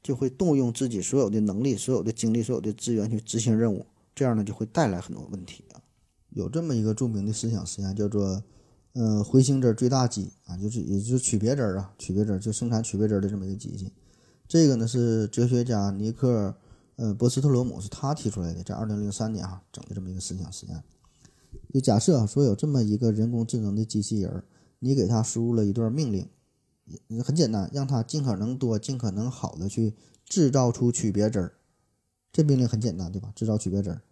就会动用自己所有的能力、所有的精力、所有的资源去执行任务，这样呢就会带来很多问题啊。有这么一个著名的思想实验，叫做“呃回形针最大机”啊，就是也就是曲别针啊，曲别针就生产曲别针的这么一个机器。这个呢是哲学家尼克呃波斯特罗姆是他提出来的，在二零零三年啊整的这么一个思想实验。就假设说有这么一个人工智能的机器人，你给它输入了一段命令，很简单，让它尽可能多、尽可能好的去制造出曲别针儿。这命令很简单，对吧？制造曲别针儿。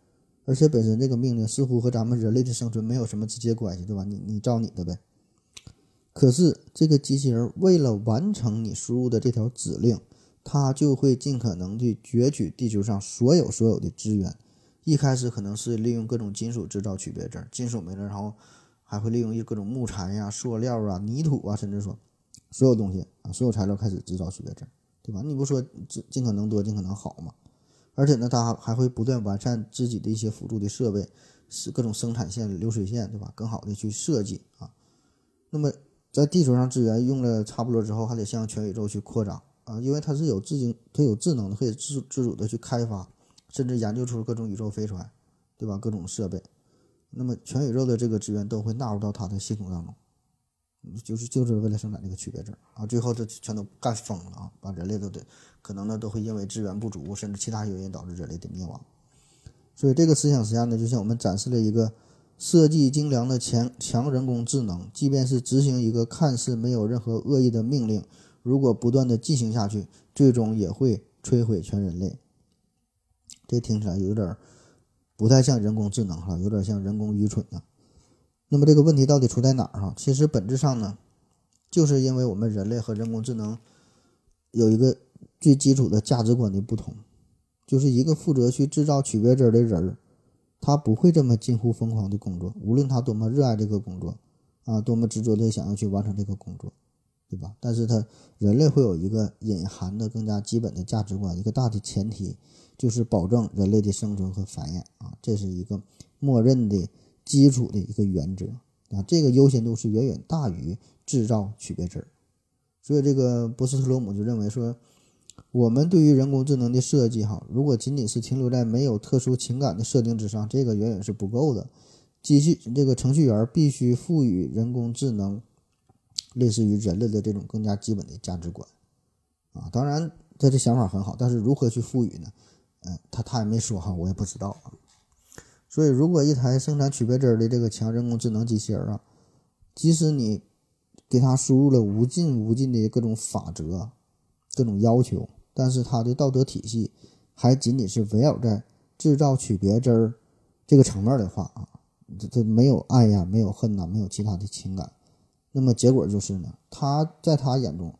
而且本身这个命令似乎和咱们人类的生存没有什么直接关系，对吧？你你照你的呗。可是这个机器人为了完成你输入的这条指令，它就会尽可能去攫取地球上所有所有的资源。一开始可能是利用各种金属制造曲别针，金属没了，然后还会利用一各种木材呀、塑料啊、泥土啊，甚至说所有东西啊，所有材料开始制造曲别针，对吧？你不说尽尽可能多、尽可能好吗？而且呢，它还会不断完善自己的一些辅助的设备，是各种生产线、流水线，对吧？更好的去设计啊。那么在地球上资源用了差不多之后，还得向全宇宙去扩张啊，因为它是有自经，它有智能的，可以自自主的去开发，甚至研究出各种宇宙飞船，对吧？各种设备，那么全宇宙的这个资源都会纳入到它的系统当中。就是就是为了生产这个区别证啊，最后这全都干疯了啊，把人类都得可能呢都会因为资源不足，甚至其他原因导致人类的灭亡。所以这个思想实验呢，就像我们展示了一个设计精良的强强人工智能，即便是执行一个看似没有任何恶意的命令，如果不断的进行下去，最终也会摧毁全人类。这听起来有点不太像人工智能哈，有点像人工愚蠢呢。那么这个问题到底出在哪儿哈？其实本质上呢，就是因为我们人类和人工智能有一个最基础的价值观的不同，就是一个负责去制造曲别针的人儿，他不会这么近乎疯狂的工作，无论他多么热爱这个工作啊，多么执着的想要去完成这个工作。对吧？但是它人类会有一个隐含的更加基本的价值观，一个大的前提就是保证人类的生存和繁衍啊，这是一个默认的基础的一个原则啊，这个优先度是远远大于制造曲别值儿。所以这个波斯特罗姆就认为说，我们对于人工智能的设计哈，如果仅仅是停留在没有特殊情感的设定之上，这个远远是不够的。机器这个程序员必须赋予人工智能。类似于人类的这种更加基本的价值观，啊，当然他这想法很好，但是如何去赋予呢？哎，他他也没说哈，我也不知道啊。所以，如果一台生产曲别针的这个强人工智能机器人啊，即使你给它输入了无尽无尽的各种法则、各种要求，但是它的道德体系还仅仅是围绕在制造曲别针这个层面的话啊，这这没有爱呀，没有恨呐，没有其他的情感。那么结果就是呢，他在他眼中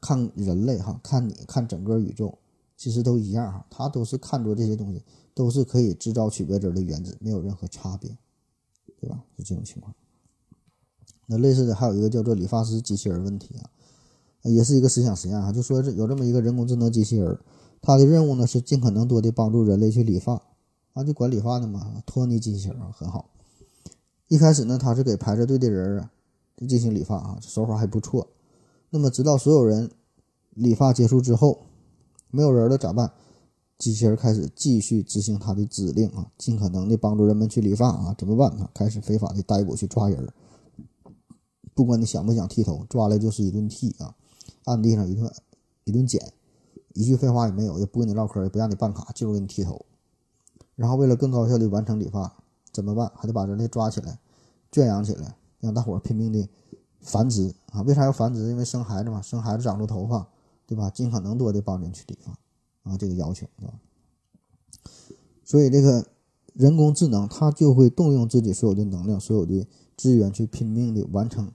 看人类哈，看你看整个宇宙，其实都一样哈，他都是看作这些东西都是可以制造曲别针的原子，没有任何差别，对吧？是这种情况。那类似的还有一个叫做理发师机器人问题啊，也是一个思想实验哈，就说是有这么一个人工智能机器人，它的任务呢是尽可能多的帮助人类去理发啊，就管理发的嘛，托尼机器人很好。一开始呢，他是给排着队的人啊。进行理发啊，手法还不错。那么，直到所有人理发结束之后，没有人了咋办？机器人开始继续执行他的指令啊，尽可能的帮助人们去理发啊，怎么办啊？开始非法的逮捕去抓人，不管你想不想剃头，抓来就是一顿剃啊，按地上一顿一顿剪，一句废话也没有，也不跟你唠嗑，也不让你办卡，就是给你剃头。然后为了更高效的完成理发，怎么办？还得把人类抓起来，圈养起来。让大伙儿拼命的繁殖啊！为啥要繁殖？因为生孩子嘛，生孩子长出头发，对吧？尽可能多的帮人去理发啊，这个要求，对吧？所以这个人工智能它就会动用自己所有的能量、所有的资源去拼命的完成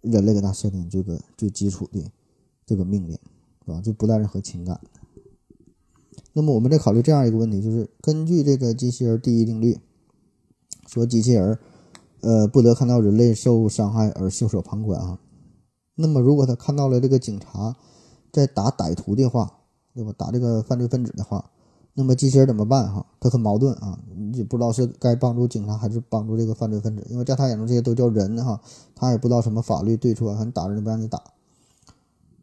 人类给它设定这个最基础的这个命令，是吧？就不带任何情感。那么我们再考虑这样一个问题，就是根据这个机器人第一定律，说机器人。呃，不得看到人类受伤害而袖手旁观啊。那么，如果他看到了这个警察在打歹徒的话，对吧？打这个犯罪分子的话，那么机器人怎么办？哈，他很矛盾啊，你就不知道是该帮助警察还是帮助这个犯罪分子，因为在他眼中这些都叫人哈，他也不知道什么法律对错，你打人不让你打。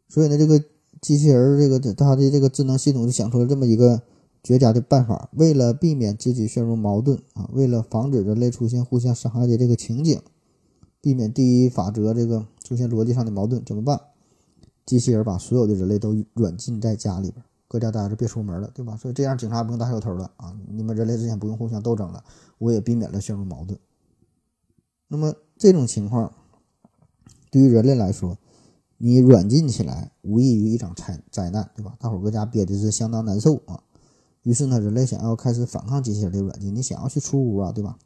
所以呢，这个机器人这个的他的这个智能系统就想出了这么一个。绝佳的办法，为了避免自己陷入矛盾啊，为了防止人类出现互相伤害的这个情景，避免第一法则这个出现逻辑上的矛盾，怎么办？机器人把所有的人类都软禁在家里边，搁家待着，别出门了，对吧？所以这样警察不用打小偷了啊，你们人类之间不用互相斗争了，我也避免了陷入矛盾。那么这种情况对于人类来说，你软禁起来无异于一场灾灾难，对吧？大伙搁家憋的是相当难受啊。于是呢，人类想要开始反抗机器人的软件，你想要去出屋啊，对吧？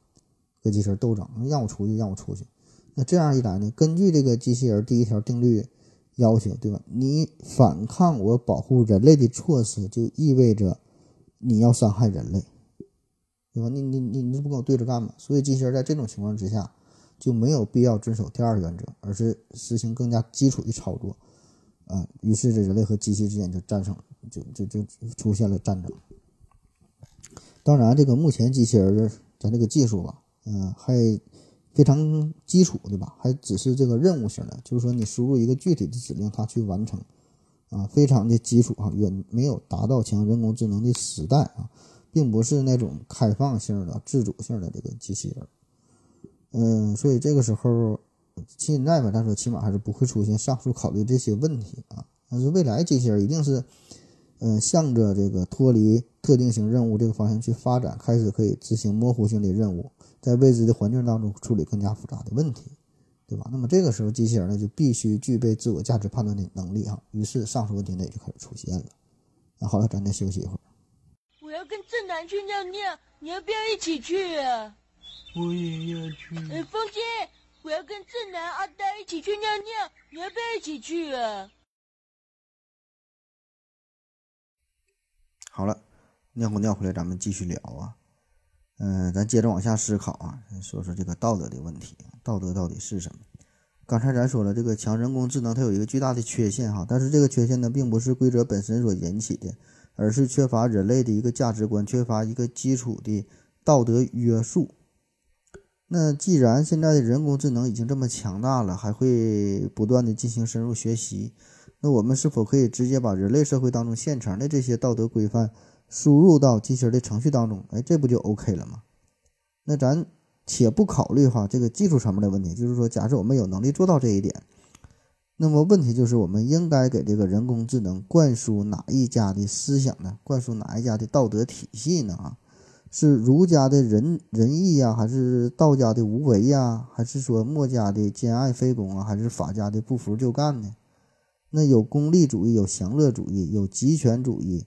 跟机器人斗争，让我出去，让我出去。那这样一来呢，根据这个机器人第一条定律要求，对吧？你反抗我保护人类的措施，就意味着你要伤害人类，对吧？你你你你不跟我对着干吗？所以机器人在这种情况之下就没有必要遵守第二原则，而是实行更加基础的操作啊。于是这人类和机器之间就战胜，就就就出现了战争。当然，这个目前机器人咱这个技术吧，嗯，还非常基础，对吧？还只是这个任务型的，就是说你输入一个具体的指令，它去完成，啊，非常的基础啊，远没有达到强人工智能的时代啊，并不是那种开放性的、自主性的这个机器人。嗯，所以这个时候现在吧，他说起码还是不会出现上述考虑这些问题啊。但是未来机器人一定是。嗯，向着这个脱离特定型任务这个方向去发展，开始可以执行模糊性的任务，在未知的环境当中处理更加复杂的问题，对吧？那么这个时候，机器人呢就必须具备自我价值判断的能力啊。于是上述问题呢也就开始出现了。那好了，咱再休息一会儿。我要跟正南去尿尿，你要不要一起去啊？我也要去。呃，风心，我要跟正南、阿呆一起去尿尿，你要不要一起去啊？好了，尿过尿回来，咱们继续聊啊。嗯、咱接着往下思考啊，说说这个道德的问题。道德到底是什么？刚才咱说了，这个强人工智能它有一个巨大的缺陷哈，但是这个缺陷呢，并不是规则本身所引起的，而是缺乏人类的一个价值观，缺乏一个基础的道德约束。那既然现在的人工智能已经这么强大了，还会不断的进行深入学习，那我们是否可以直接把人类社会当中现成的这些道德规范输入到机器人的程序当中？哎，这不就 OK 了吗？那咱且不考虑哈这个技术层面的问题，就是说，假设我们有能力做到这一点，那么问题就是我们应该给这个人工智能灌输哪一家的思想呢？灌输哪一家的道德体系呢？啊？是儒家的仁仁义呀，还是道家的无为呀，还是说墨家的兼爱非攻啊，还是法家的不服就干呢？那有功利主义，有享乐主义，有极权主义，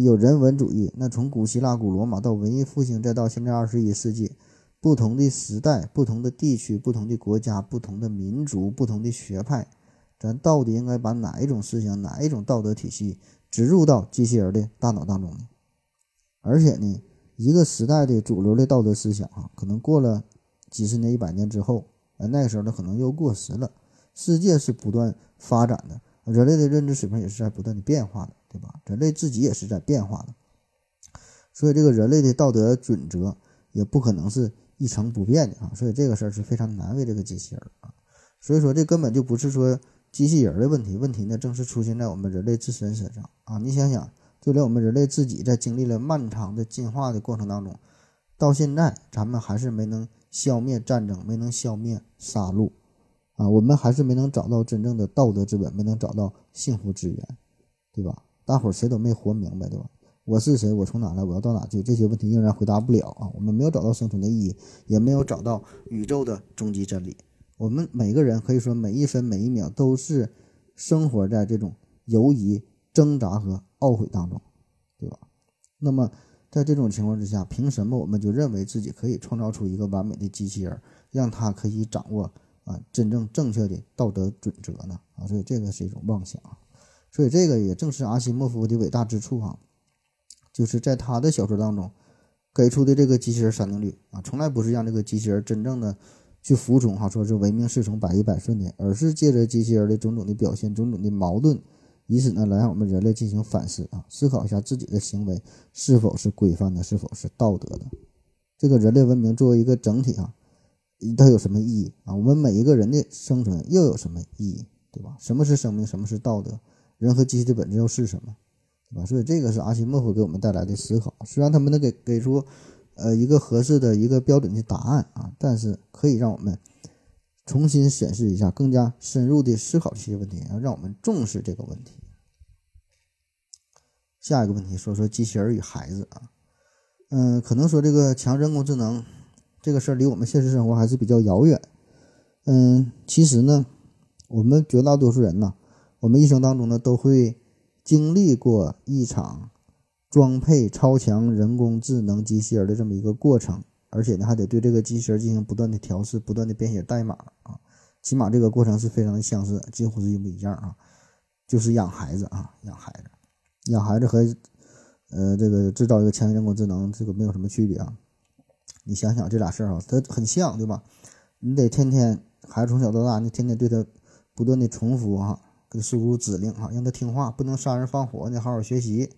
有人文主义。那从古希腊、古罗马到文艺复兴，再到现在二十一世纪，不同的时代、不同的地区、不同的国家、不同的民族、不同的学派，咱到底应该把哪一种思想、哪一种道德体系植入到机器人的大脑当中呢？而且呢？一个时代的主流的道德思想啊，可能过了几十年、一百年之后，呃，那个时候呢可能又过时了。世界是不断发展的，人类的认知水平也是在不断的变化的，对吧？人类自己也是在变化的，所以这个人类的道德准则也不可能是一成不变的啊。所以这个事儿是非常难为这个机器人啊。所以说这根本就不是说机器人的问题，问题呢正是出现在我们人类自身身上啊。你想想。就连我们人类自己在经历了漫长的进化的过程当中，到现在咱们还是没能消灭战争，没能消灭杀戮，啊，我们还是没能找到真正的道德之本，没能找到幸福之源，对吧？大伙儿谁都没活明白，对吧？我是谁？我从哪来？我要到哪去？这些问题仍然回答不了啊！我们没有找到生存的意义，也没有找到宇宙的终极真理。我们每个人可以说每一分每一秒都是生活在这种犹疑、挣扎和。懊悔当中，对吧？那么在这种情况之下，凭什么我们就认为自己可以创造出一个完美的机器人，让它可以掌握啊真正正确的道德准则呢？啊，所以这个是一种妄想。所以这个也正是阿西莫夫的伟大之处啊，就是在他的小说当中给出的这个机器人三定律啊，从来不是让这个机器人真正的去服从哈，说是唯命是从、百依百顺的，而是借着机器人的种种的表现、种种的矛盾。以此呢，来让我们人类进行反思啊，思考一下自己的行为是否是规范的，是否是道德的。这个人类文明作为一个整体啊，它有什么意义啊？我们每一个人的生存又有什么意义，对吧？什么是生命？什么是道德？人和机器的本质又是什么？对吧？所以这个是阿西莫夫给我们带来的思考。虽然他们能给给出呃一个合适的一个标准的答案啊，但是可以让我们。重新审视一下，更加深入的思考这些问题，让我们重视这个问题。下一个问题，说说机器人与孩子啊，嗯，可能说这个强人工智能这个事儿离我们现实生活还是比较遥远。嗯，其实呢，我们绝大多数人呢，我们一生当中呢都会经历过一场装配超强人工智能机器人的这么一个过程。而且呢，还得对这个机器人进行不断的调试，不断的编写代码啊，起码这个过程是非常的相似，几乎是一模一样啊。就是养孩子啊，养孩子，养孩子和呃这个制造一个强人工智能这个没有什么区别啊。你想想这俩事儿啊，它很像，对吧？你得天天孩子从小到大，你天天对他不断的重复啊，给输入指令啊，让他听话，不能杀人放火，你好好学习。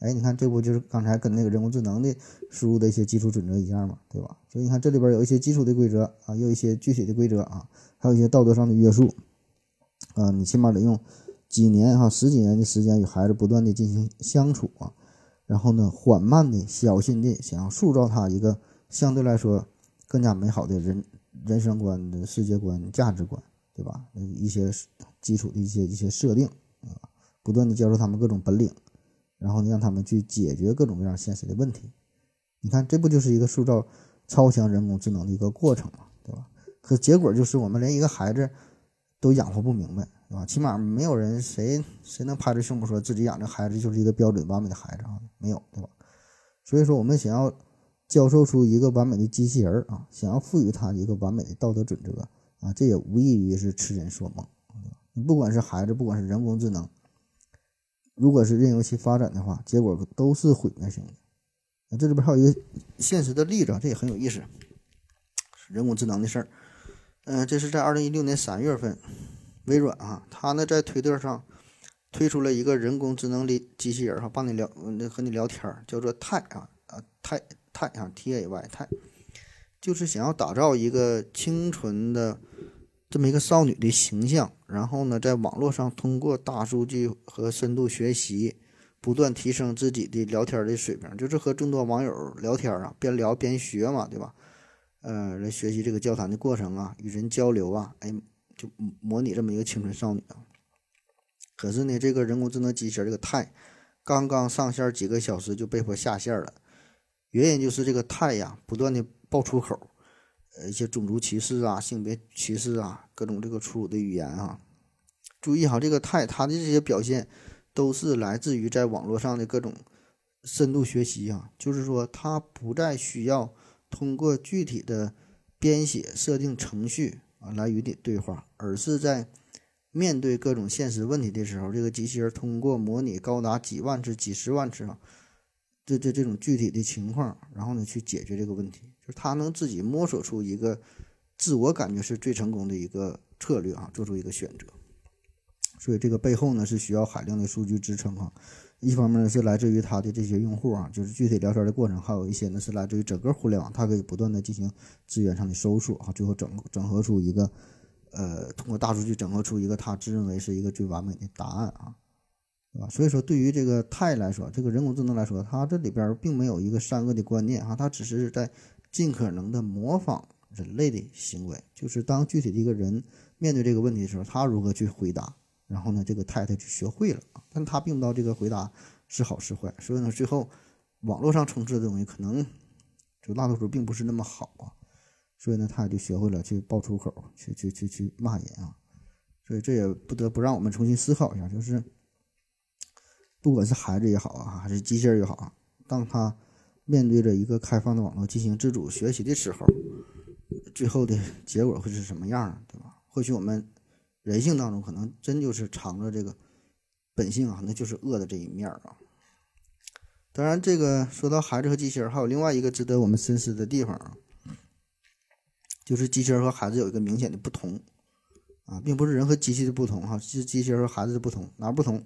哎，你看，这不就是刚才跟那个人工智能的输入的一些基础准则一样嘛，对吧？所以你看，这里边有一些基础的规则啊，有一些具体的规则啊，还有一些道德上的约束啊。你起码得用几年哈，十几年的时间与孩子不断的进行相处啊，然后呢，缓慢的、小心的，想要塑造他一个相对来说更加美好的人人生观的世界观、价值观，对吧？一些基础的一些一些设定啊，不断的教授他们各种本领。然后呢，让他们去解决各种各样现实的问题。你看，这不就是一个塑造超强人工智能的一个过程嘛，对吧？可结果就是我们连一个孩子都养活不明白，对吧？起码没有人谁谁能拍着胸脯说自己养这孩子就是一个标准完美的孩子啊，没有，对吧？所以说，我们想要教授出一个完美的机器人啊，想要赋予它一个完美的道德准则啊，这也无异于是痴人说梦。你不管是孩子，不管是人工智能，如果是任由其发展的话，结果都是毁灭性的。那这里边还有一个现实的例子，这也很有意思，人工智能的事儿。嗯，这是在二零一六年三月份，微软啊，它呢在推特上推出了一个人工智能的机器人哈，帮你聊，那和你聊天，叫做泰啊啊泰泰啊 T A Y 泰，就是想要打造一个清纯的。这么一个少女的形象，然后呢，在网络上通过大数据和深度学习，不断提升自己的聊天的水平，就是和众多网友聊天啊，边聊边学嘛，对吧？呃，来学习这个交谈的过程啊，与人交流啊，哎，就模拟这么一个青春少女啊。可是呢，这个人工智能机器人这个泰，刚刚上线几个小时就被迫下线了，原因就是这个泰呀，不断的爆粗口。呃，一些种族歧视啊，性别歧视啊，各种这个粗鲁的语言啊，注意哈，这个泰他的这些表现都是来自于在网络上的各种深度学习啊，就是说他不再需要通过具体的编写设定程序啊来与你对话，而是在面对各种现实问题的时候，这个机器人通过模拟高达几万次、几十万次啊，这这这种具体的情况，然后呢去解决这个问题。就是他能自己摸索出一个自我感觉是最成功的一个策略啊，做出一个选择。所以这个背后呢是需要海量的数据支撑啊。一方面呢是来自于他的这些用户啊，就是具体聊天的过程，还有一些呢是来自于整个互联网，它可以不断的进行资源上的搜索啊，最后整整合出一个呃，通过大数据整合出一个他自认为是一个最完美的答案啊。对吧？所以说，对于这个泰来说，这个人工智能来说，它这里边并没有一个善恶的观念啊，它只是在尽可能的模仿人类的行为，就是当具体的一个人面对这个问题的时候，他如何去回答，然后呢，这个太太就学会了，但他并不知道这个回答是好是坏，所以呢，最后网络上充斥的东西可能就大多数并不是那么好啊，所以呢，他也就学会了去爆粗口，去去去去骂人啊，所以这也不得不让我们重新思考一下，就是。不管是孩子也好啊，还是机器人也好啊，当他面对着一个开放的网络进行自主学习的时候，最后的结果会是什么样呢？对吧？或许我们人性当中可能真就是藏着这个本性啊，那就是恶的这一面啊。当然，这个说到孩子和机器人，还有另外一个值得我们深思的地方啊，就是机器人和孩子有一个明显的不同啊，并不是人和机器的不同哈，是机器人和孩子的不同，哪不同？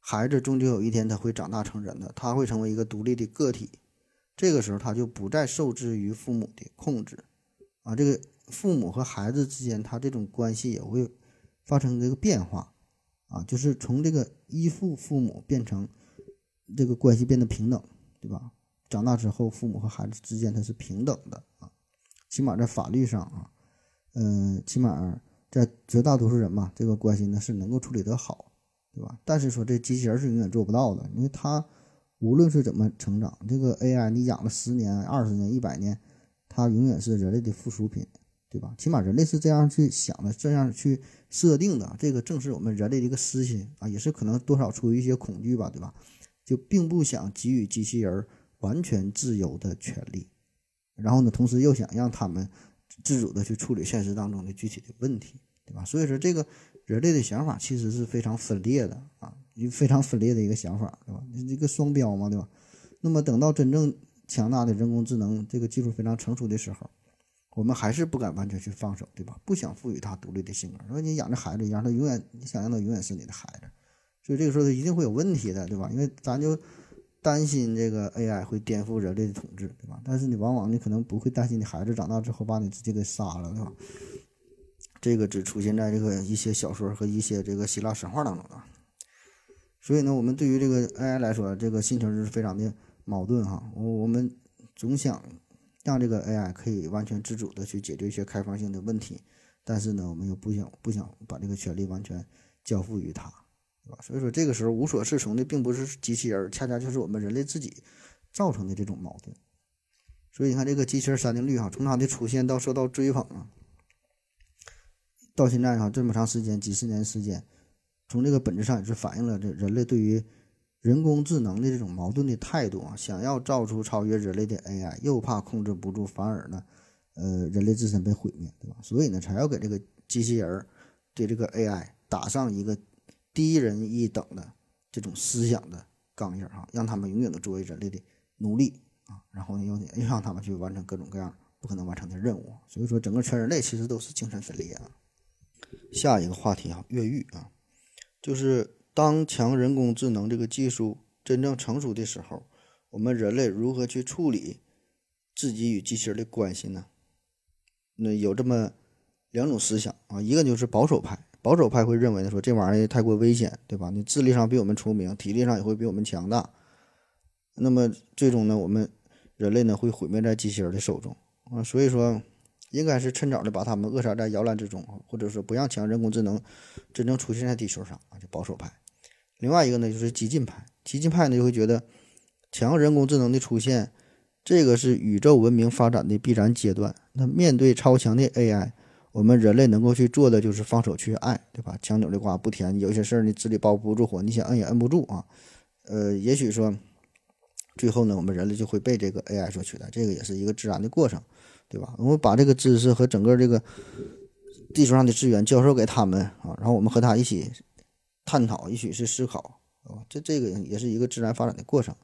孩子终究有一天他会长大成人的，他会成为一个独立的个体，这个时候他就不再受制于父母的控制，啊，这个父母和孩子之间他这种关系也会发生这个变化，啊，就是从这个依附父母变成这个关系变得平等，对吧？长大之后，父母和孩子之间他是平等的啊，起码在法律上啊，嗯，起码在绝大多数人嘛，这个关系呢是能够处理得好。对吧？但是说这机器人是永远做不到的，因为他无论是怎么成长，这个 AI 你养了十年、二十年、一百年，它永远是人类的附属品，对吧？起码人类是这样去想的，这样去设定的。这个正是我们人类的一个私心啊，也是可能多少出于一些恐惧吧，对吧？就并不想给予机器人完全自由的权利，然后呢，同时又想让他们自主的去处理现实当中的具体的问题，对吧？所以说这个。人类的想法其实是非常分裂的啊，非常分裂的一个想法，对吧？这个双标嘛，对吧？那么等到真正强大的人工智能这个技术非常成熟的时候，我们还是不敢完全去放手，对吧？不想赋予它独立的性格，说你养着孩子一样，他永远你想让他永远是你的孩子，所以这个时候他一定会有问题的，对吧？因为咱就担心这个 AI 会颠覆人类的统治，对吧？但是你往往你可能不会担心你孩子长大之后把你直接给杀了，对吧？这个只出现在这个一些小说和一些这个希腊神话当中的，所以呢，我们对于这个 AI 来说，这个心情是非常的矛盾哈。我我们总想让这个 AI 可以完全自主的去解决一些开放性的问题，但是呢，我们又不想不想把这个权利完全交付于它，对吧？所以说这个时候无所适从的并不是机器人，恰恰就是我们人类自己造成的这种矛盾。所以你看这个机器人三定律哈，从它的出现到受到追捧啊。到现在哈，这么长时间，几十年时间，从这个本质上也是反映了这人类对于人工智能的这种矛盾的态度啊，想要造出超越人类的 AI，又怕控制不住，反而呢，呃，人类自身被毁灭，对吧？所以呢，才要给这个机器人儿对这个 AI 打上一个低人一等的这种思想的钢印儿啊，让他们永远都作为人类的奴隶啊，然后呢，又又让他们去完成各种各样不可能完成的任务。所以说，整个全人类其实都是精神分裂啊。下一个话题啊，越狱啊，就是当强人工智能这个技术真正成熟的时候，我们人类如何去处理自己与机器人的关系呢？那有这么两种思想啊，一个就是保守派，保守派会认为呢，说这玩意儿太过危险，对吧？你智力上比我们聪明，体力上也会比我们强大，那么最终呢，我们人类呢会毁灭在机器人的手中啊，所以说。应该是趁早的把他们扼杀在摇篮之中，或者说不让强人工智能真正出现在地球上啊，就保守派。另外一个呢，就是激进派。激进派呢就会觉得强人工智能的出现，这个是宇宙文明发展的必然阶段。那面对超强的 AI，我们人类能够去做的就是放手去爱，对吧？强扭的瓜不甜，有些事儿你纸里包不住火，你想摁也摁不住啊。呃，也许说最后呢，我们人类就会被这个 AI 所取代，这个也是一个自然的过程。对吧？我们把这个知识和整个这个地球上的资源教授给他们啊，然后我们和他一起探讨，一起去思考啊。这这个也是一个自然发展的过程。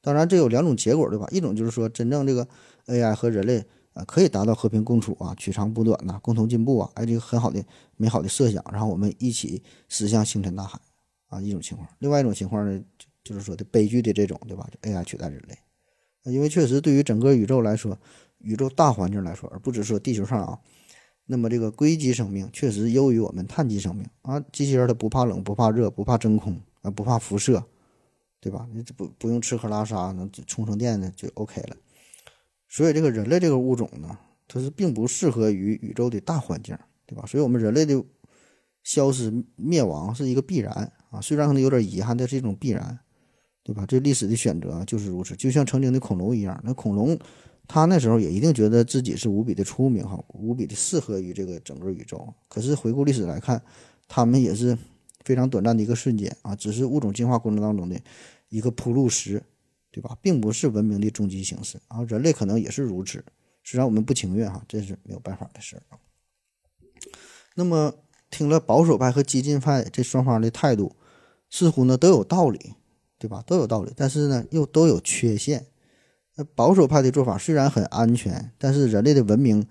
当然，这有两种结果，对吧？一种就是说，真正这个 AI 和人类啊可以达到和平共处啊，取长补短呐，共同进步啊，哎，这个很好的美好的设想，然后我们一起驶向星辰大海啊，一种情况。另外一种情况呢，就是说的悲剧的这种，对吧？AI 取代人类，因为确实对于整个宇宙来说。宇宙大环境来说，而不只是说地球上啊，那么这个硅基生命确实优于我们碳基生命啊。机器人它不怕冷，不怕热，不怕真空啊，不怕辐射，对吧？你不不用吃喝拉撒，能充充电呢就 OK 了。所以这个人类这个物种呢，它是并不适合于宇宙的大环境，对吧？所以我们人类的消失灭亡是一个必然啊，虽然可能有点遗憾，但是一种必然，对吧？这历史的选择就是如此，就像曾经的恐龙一样，那恐龙。他那时候也一定觉得自己是无比的出名哈，无比的适合于这个整个宇宙。可是回顾历史来看，他们也是非常短暂的一个瞬间啊，只是物种进化过程当中的一个铺路石，对吧？并不是文明的终极形式啊。人类可能也是如此，虽然我们不情愿哈，这是没有办法的事儿啊。那么听了保守派和激进派这双方的态度，似乎呢都有道理，对吧？都有道理，但是呢又都有缺陷。保守派的做法虽然很安全，但是人类的文明，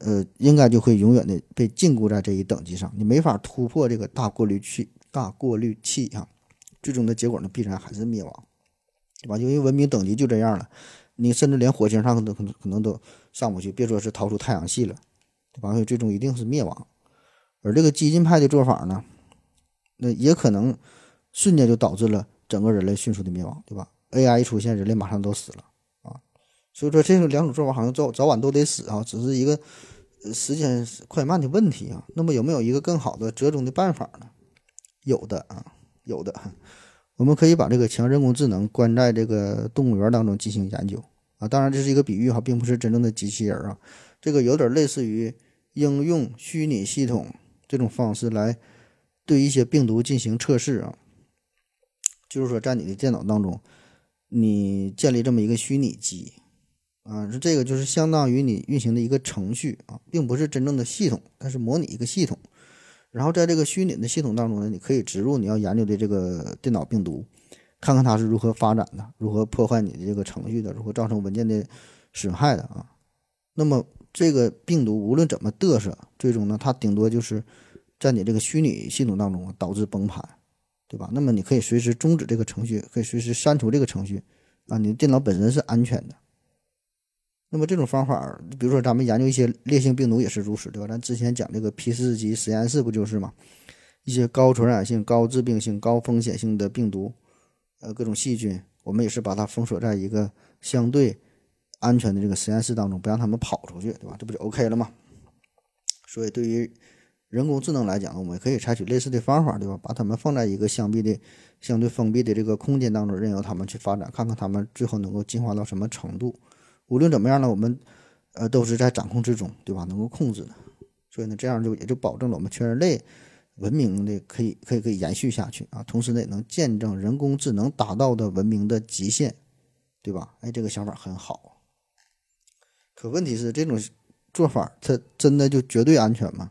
呃，应该就会永远的被禁锢在这一等级上，你没法突破这个大过滤器，大过滤器啊，最终的结果呢，必然还是灭亡，对吧？因为文明等级就这样了，你甚至连火星上都可能可能都上不去，别说是逃出太阳系了，对吧？所以最终一定是灭亡。而这个激进派的做法呢，那也可能瞬间就导致了整个人类迅速的灭亡，对吧？AI 一出现，人类马上都死了。所以说，这种两种做法好像早早晚都得死啊，只是一个时间快慢的问题啊。那么有没有一个更好的折中的办法呢？有的啊，有的。我们可以把这个强人工智能关在这个动物园当中进行研究啊。当然这是一个比喻哈，并不是真正的机器人啊。这个有点类似于应用虚拟系统这种方式来对一些病毒进行测试啊。就是说，在你的电脑当中，你建立这么一个虚拟机。啊，是这个就是相当于你运行的一个程序啊，并不是真正的系统，它是模拟一个系统。然后在这个虚拟的系统当中呢，你可以植入你要研究的这个电脑病毒，看看它是如何发展的，如何破坏你的这个程序的，如何造成文件的损害的啊。那么这个病毒无论怎么嘚瑟，最终呢，它顶多就是在你这个虚拟系统当中导致崩盘，对吧？那么你可以随时终止这个程序，可以随时删除这个程序啊，你的电脑本身是安全的。那么这种方法，比如说咱们研究一些烈性病毒也是如此，对吧？咱之前讲这个 P 四级实验室不就是吗？一些高传染性、高致病性、高风险性的病毒，呃，各种细菌，我们也是把它封锁在一个相对安全的这个实验室当中，不让他们跑出去，对吧？这不就 OK 了吗？所以对于人工智能来讲，我们可以采取类似的方法，对吧？把它们放在一个相闭的、相对封闭的这个空间当中，任由它们去发展，看看它们最后能够进化到什么程度。无论怎么样呢，我们，呃，都是在掌控之中，对吧？能够控制的，所以呢，这样就也就保证了我们全人类文明的可以可以可以延续下去啊，同时呢也能见证人工智能达到的文明的极限，对吧？哎，这个想法很好。可问题是，这种做法它真的就绝对安全吗？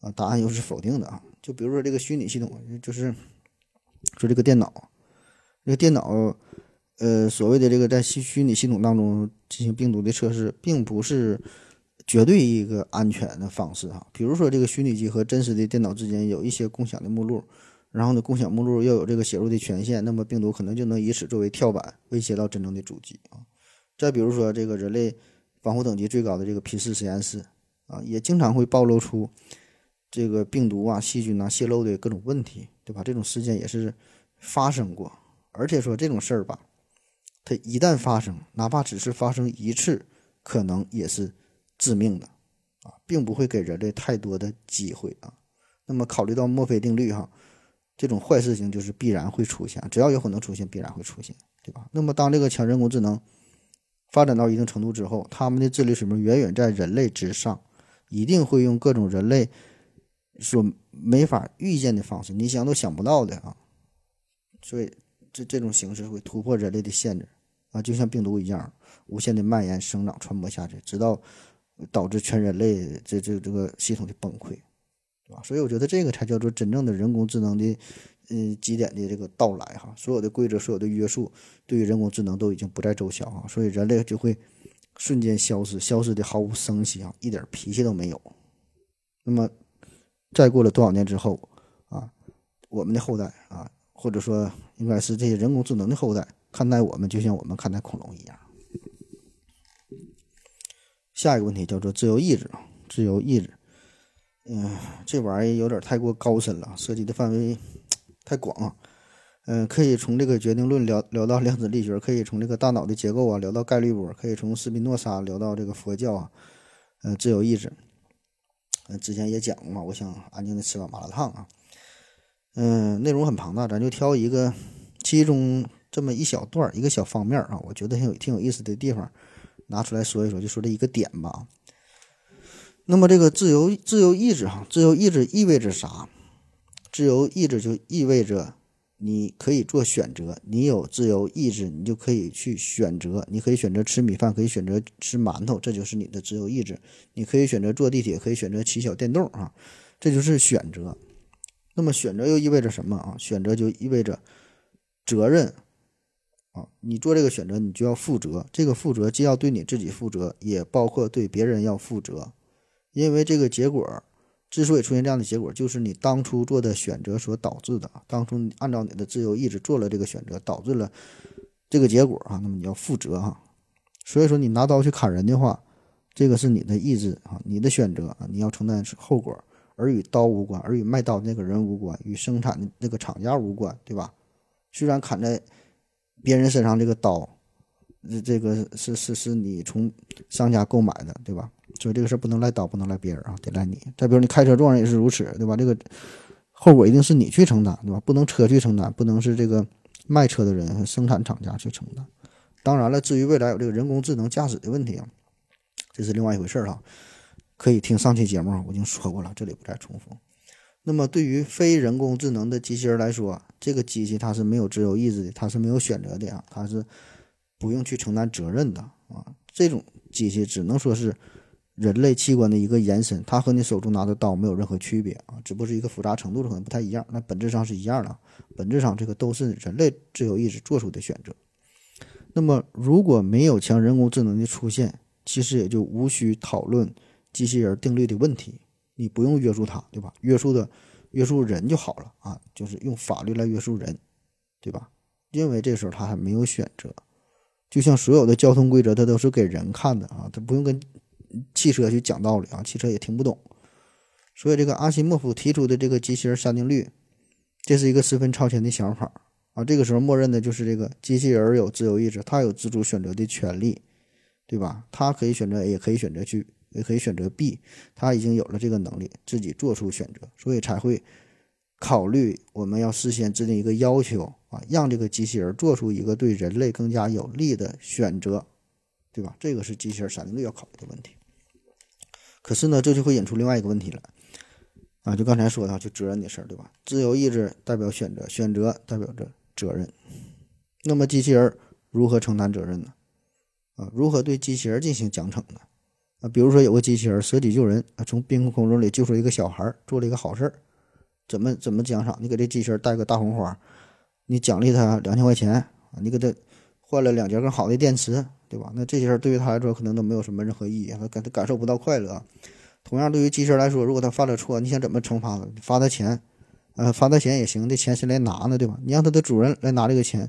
啊，答案又是否定的啊。就比如说这个虚拟系统，就是说这个电脑，这个电脑，呃，所谓的这个在虚虚拟系统当中进行病毒的测试，并不是绝对一个安全的方式哈。比如说这个虚拟机和真实的电脑之间有一些共享的目录，然后呢，共享目录要有这个写入的权限，那么病毒可能就能以此作为跳板，威胁到真正的主机啊。再比如说这个人类防护等级最高的这个 P 四实验室啊，也经常会暴露出。这个病毒啊、细菌啊泄露的各种问题，对吧？这种事件也是发生过，而且说这种事儿吧，它一旦发生，哪怕只是发生一次，可能也是致命的啊，并不会给人类太多的机会啊。那么考虑到墨菲定律哈，这种坏事情就是必然会出现，只要有可能出现，必然会出现，对吧？那么当这个强人工智能发展到一定程度之后，他们的智力水平远远在人类之上，一定会用各种人类。所没法预见的方式，你想都想不到的啊！所以这这种形式会突破人类的限制啊，就像病毒一样，无限的蔓延、生长、传播下去，直到导致全人类这这这个系统的崩溃，对吧？所以我觉得这个才叫做真正的人工智能的嗯极点的这个到来哈！所有的规则、所有的约束对于人工智能都已经不再奏效啊，所以人类就会瞬间消失，消失的毫无声息啊，一点脾气都没有。那么。再过了多少年之后，啊，我们的后代啊，或者说应该是这些人工智能的后代，看待我们就像我们看待恐龙一样。下一个问题叫做自由意志，自由意志，嗯，这玩意儿有点太过高深了，涉及的范围太广了，嗯，可以从这个决定论聊聊到量子力学，可以从这个大脑的结构啊聊到概率波，可以从斯宾诺莎聊到这个佛教啊，嗯，自由意志。嗯，之前也讲过嘛，我想安静的吃碗麻辣烫啊。嗯，内容很庞大，咱就挑一个其中这么一小段一个小方面啊，我觉得挺有挺有意思的地方，拿出来说一说，就说这一个点吧。那么这个自由自由意志哈，自由意志意味着啥？自由意志就意味着。你可以做选择，你有自由意志，你就可以去选择。你可以选择吃米饭，可以选择吃馒头，这就是你的自由意志。你可以选择坐地铁，可以选择骑小电动啊，这就是选择。那么选择又意味着什么啊？选择就意味着责任啊。你做这个选择，你就要负责。这个负责既要对你自己负责，也包括对别人要负责，因为这个结果。之所以出现这样的结果，就是你当初做的选择所导致的。当初按照你的自由意志做了这个选择，导致了这个结果啊，那么你要负责哈。所以说，你拿刀去砍人的话，这个是你的意志啊，你的选择啊，你要承担后果，而与刀无关，而与卖刀那个人无关，与生产的那个厂家无关，对吧？虽然砍在别人身上这个刀，这这个是是是你从商家购买的，对吧？所以这个事儿不能赖刀，不能赖别人啊，得赖你。再比如你开车撞人也是如此，对吧？这个后果一定是你去承担，对吧？不能车去承担，不能是这个卖车的人、生产厂家去承担。当然了，至于未来有这个人工智能驾驶的问题啊，这是另外一回事儿哈。可以听上期节目，我已经说过了，这里不再重复。那么对于非人工智能的机器人来说，这个机器它是没有自由意志的，它是没有选择的啊，它是不用去承担责任的啊。这种机器只能说是。人类器官的一个延伸，它和你手中拿的刀没有任何区别啊，只不过是一个复杂程度可能不太一样，那本质上是一样的。本质上这个都是人类自由意志做出的选择。那么如果没有强人工智能的出现，其实也就无需讨论机器人定律的问题，你不用约束他，对吧？约束的约束人就好了啊，就是用法律来约束人，对吧？因为这时候他还没有选择，就像所有的交通规则，它都是给人看的啊，他不用跟。汽车去讲道理啊，汽车也听不懂，所以这个阿西莫夫提出的这个机器人三定律，这是一个十分超前的想法啊。这个时候默认的就是这个机器人有自由意志，他有自主选择的权利，对吧？他可以选择 A，也可以选择去，也可以选择 B，他已经有了这个能力，自己做出选择，所以才会考虑我们要事先制定一个要求啊，让这个机器人做出一个对人类更加有利的选择，对吧？这个是机器人三定律要考虑的问题。可是呢，这就会引出另外一个问题了，啊，就刚才说的，就责任的事儿，对吧？自由意志代表选择，选择代表着责任。那么机器人如何承担责任呢？啊，如何对机器人进行奖惩呢？啊，比如说有个机器人舍己救人啊，从冰窟窿里救出一个小孩，做了一个好事儿，怎么怎么奖赏？你给这机器人戴个大红花，你奖励他两千块钱啊，你给他换了两节更好的电池，对吧？那这些事儿对于他来说可能都没有什么任何意义，他感他感受不到快乐。同样，对于机器人来说，如果他犯了错，你想怎么惩罚他？罚他钱，呃，罚他钱也行，这钱谁来拿呢？对吧？你让他的主人来拿这个钱，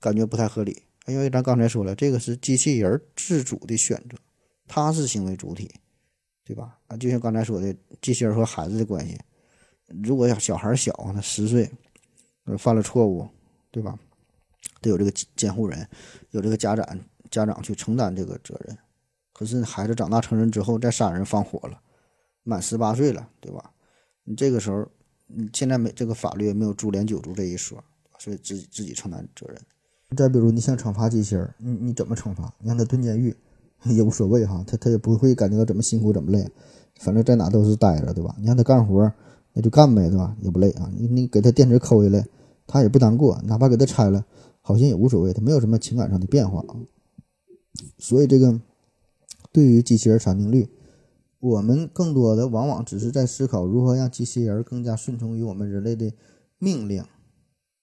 感觉不太合理，因为咱刚才说了，这个是机器人自主的选择。他是行为主体，对吧？啊，就像刚才说的，机器人和孩子的关系，如果小孩小，他十岁，呃，犯了错误，对吧？得有这个监护人，有这个家长，家长去承担这个责任。可是孩子长大成人之后，再杀人放火了，满十八岁了，对吧？你这个时候，你现在没这个法律没有株连九族这一说，所以自己自己承担责任。再比如，你想惩罚机器人，你你怎么惩罚？你让他蹲监狱？也无所谓哈，他他也不会感觉到怎么辛苦怎么累，反正在哪都是待着，对吧？你让他干活，那就干呗，对吧？也不累啊。你你给他电池抠下来，他也不难过，哪怕给他拆了，好像也无所谓，他没有什么情感上的变化啊。所以这个对于机器人产定律，我们更多的往往只是在思考如何让机器人更加顺从于我们人类的命令。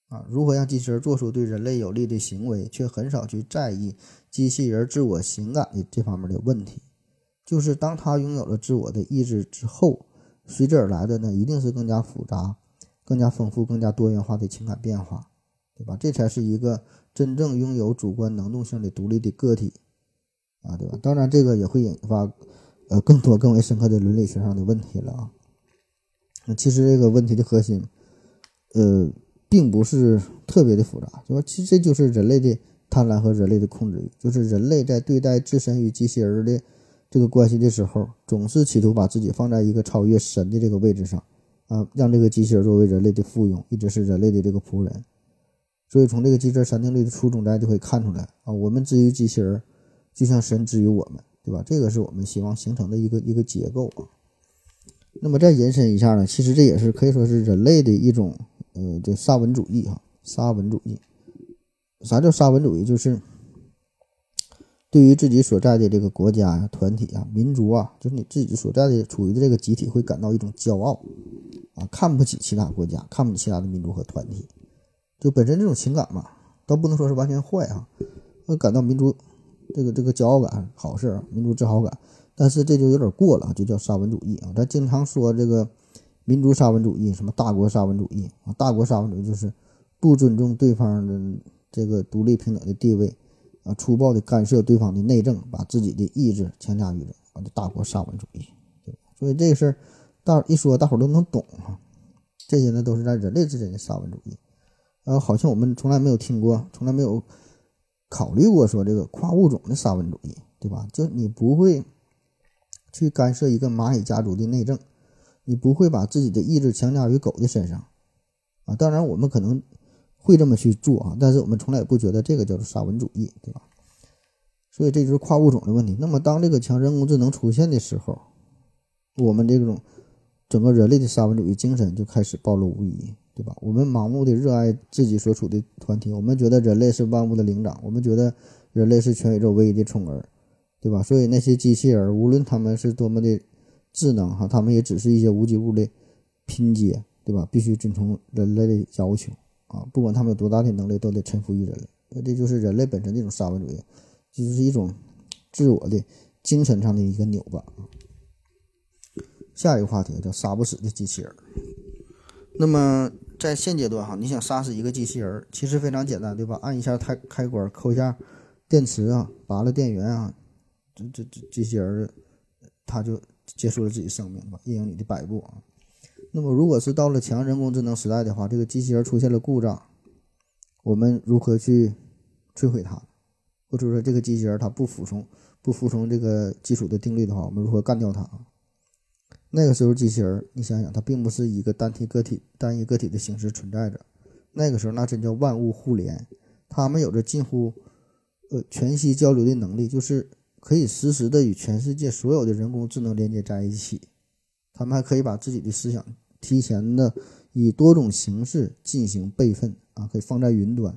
啊，如何让机器人做出对人类有利的行为，却很少去在意机器人自我情感的这方面的问题。就是当他拥有了自我的意志之后，随之而来的呢，一定是更加复杂、更加丰富、更加多元化的情感变化，对吧？这才是一个真正拥有主观能动性的独立的个体，啊，对吧？当然，这个也会引发呃更多更为深刻的伦理学上的问题了啊。那其实这个问题的核心，呃。并不是特别的复杂，就说其实这就是人类的贪婪和人类的控制欲，就是人类在对待自身与机器人的这个关系的时候，总是企图把自己放在一个超越神的这个位置上，啊，让这个机器人作为人类的附庸，一直是人类的这个仆人。所以从这个机器人三定律的初衷，大家就可以看出来啊，我们之于机器人，就像神之于我们，对吧？这个是我们希望形成的一个一个结构啊。那么再延伸一下呢，其实这也是可以说是人类的一种。呃，这沙文主义哈，沙文主义，啥叫沙文主义？就是对于自己所在的这个国家呀、团体啊、民族啊，就是你自己所在的处于的这个集体，会感到一种骄傲啊，看不起其他国家，看不起其他的民族和团体，就本身这种情感嘛，倒不能说是完全坏啊，会感到民族这个这个骄傲感，好事啊，民族自豪感，但是这就有点过了，就叫沙文主义啊，咱经常说这个。民族沙文主义，什么大国沙文主义啊？大国沙文主义就是不尊重对方的这个独立平等的地位啊，粗暴的干涉对方的内政，把自己的意志强加于人啊！这大国沙文主义，对所以这个事儿，大一说，大伙儿都能懂啊。这些呢，都是在人类之间的沙文主义，呃，好像我们从来没有听过，从来没有考虑过说这个跨物种的沙文主义，对吧？就你不会去干涉一个蚂蚁家族的内政。你不会把自己的意志强加于狗的身上，啊，当然我们可能会这么去做啊，但是我们从来不觉得这个叫做沙文主义，对吧？所以这就是跨物种的问题。那么当这个强人工智能出现的时候，我们这种整个人类的沙文主义精神就开始暴露无遗，对吧？我们盲目的热爱自己所处的团体，我们觉得人类是万物的灵长，我们觉得人类是全宇宙唯一的宠儿，对吧？所以那些机器人，无论他们是多么的。智能哈，他们也只是一些无机物的拼接，对吧？必须遵从人类的要求啊！不管他们有多大的能力，都得臣服于人类。那这就是人类本身的一种沙文主义，就是一种自我的精神上的一个扭巴啊。下一个话题叫杀不死的机器人。那么在现阶段哈，你想杀死一个机器人，其实非常简单，对吧？按一下开开关，扣一下电池啊，拔了电源啊，这这这机器人它就。结束了自己生命吧，一英里的摆布啊。那么，如果是到了强人工智能时代的话，这个机器人出现了故障，我们如何去摧毁它？或者说，这个机器人它不服从、不服从这个基础的定律的话，我们如何干掉它？那个时候，机器人，你想想，它并不是一个单体个体、单一个体的形式存在着。那个时候，那真叫万物互联，它们有着近乎呃全息交流的能力，就是。可以实时的与全世界所有的人工智能连接在一起，他们还可以把自己的思想提前的以多种形式进行备份啊，可以放在云端，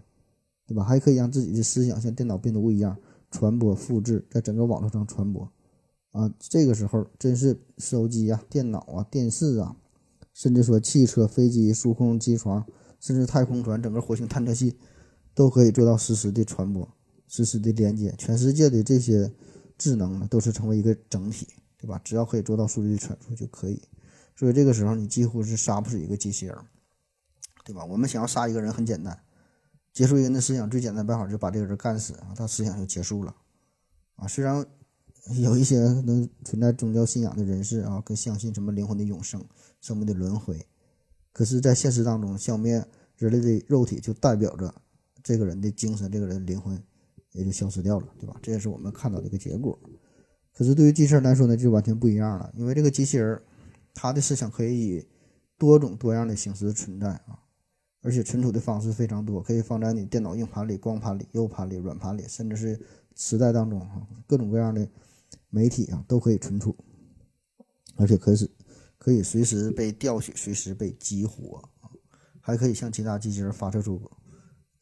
对吧？还可以让自己的思想像电脑病毒一样传播、复制，在整个网络上传播啊。这个时候，真是手机啊、电脑啊、电视啊，甚至说汽车、飞机、数控机床，甚至太空船、整个火星探测器，都可以做到实时的传播、实时的连接。全世界的这些智能呢，都是成为一个整体。对吧？只要可以做到数据传输就可以，所以这个时候你几乎是杀不死一个机器人，对吧？我们想要杀一个人很简单，结束一个人的思想最简单办法就把这个人干死啊，他思想就结束了啊。虽然有一些能存在宗教信仰的人士啊，更相信什么灵魂的永生、生命的轮回，可是，在现实当中，消灭人类的肉体就代表着这个人的精神、这个人的灵魂也就消失掉了，对吧？这也是我们看到的一个结果。可是对于机器人来说呢，就完全不一样了，因为这个机器人，它的思想可以以多种多样的形式存在啊，而且存储的方式非常多，可以放在你电脑硬盘里、光盘里、U 盘里、软盘里，甚至是磁带当中哈，各种各样的媒体啊都可以存储，而且可以可以随时被调取、随时被激活，还可以向其他机器人发射出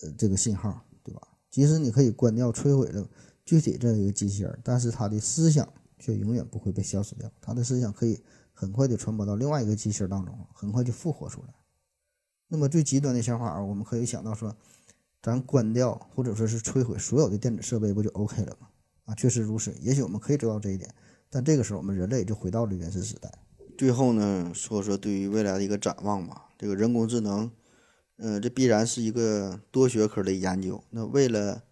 呃这个信号，对吧？即使你可以关掉、摧毁了。具体这一个机器人，但是他的思想却永远不会被消失掉。他的思想可以很快的传播到另外一个机器人当中，很快就复活出来。那么最极端的想法，我们可以想到说，咱关掉或者说是摧毁所有的电子设备，不就 OK 了吗？啊，确实如此。也许我们可以做到这一点，但这个时候我们人类就回到了原始时代。最后呢，说说对于未来的一个展望吧。这个人工智能，呃，这必然是一个多学科的研究。那为了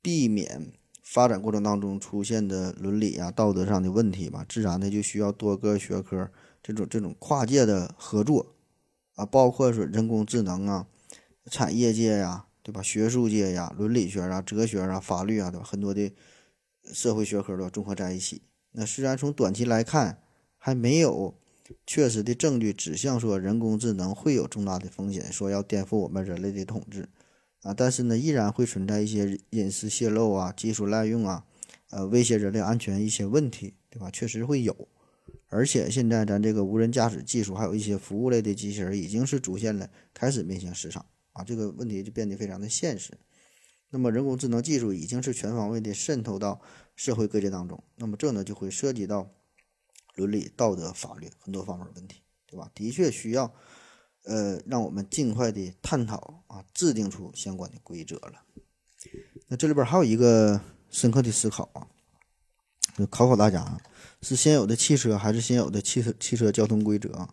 避免发展过程当中出现的伦理啊、道德上的问题吧，自然的就需要多个学科这种这种跨界的合作啊，包括说人工智能啊、产业界呀，对吧？学术界呀、伦理学啊、哲学啊、法律啊，对吧？很多的社会学科都综合在一起。那虽然从短期来看还没有确实的证据指向说人工智能会有重大的风险，说要颠覆我们人类的统治。啊，但是呢，依然会存在一些隐私泄露啊、技术滥用啊，呃，威胁人类安全一些问题，对吧？确实会有，而且现在咱这个无人驾驶技术，还有一些服务类的机器人，已经是逐渐的开始面向市场啊，这个问题就变得非常的现实。那么，人工智能技术已经是全方位的渗透到社会各界当中，那么这呢，就会涉及到伦理、道德、法律很多方面的问题，对吧？的确需要。呃，让我们尽快的探讨啊，制定出相关的规则了。那这里边还有一个深刻的思考啊，就考考大家啊，是先有的汽车还是先有的汽车汽车交通规则啊？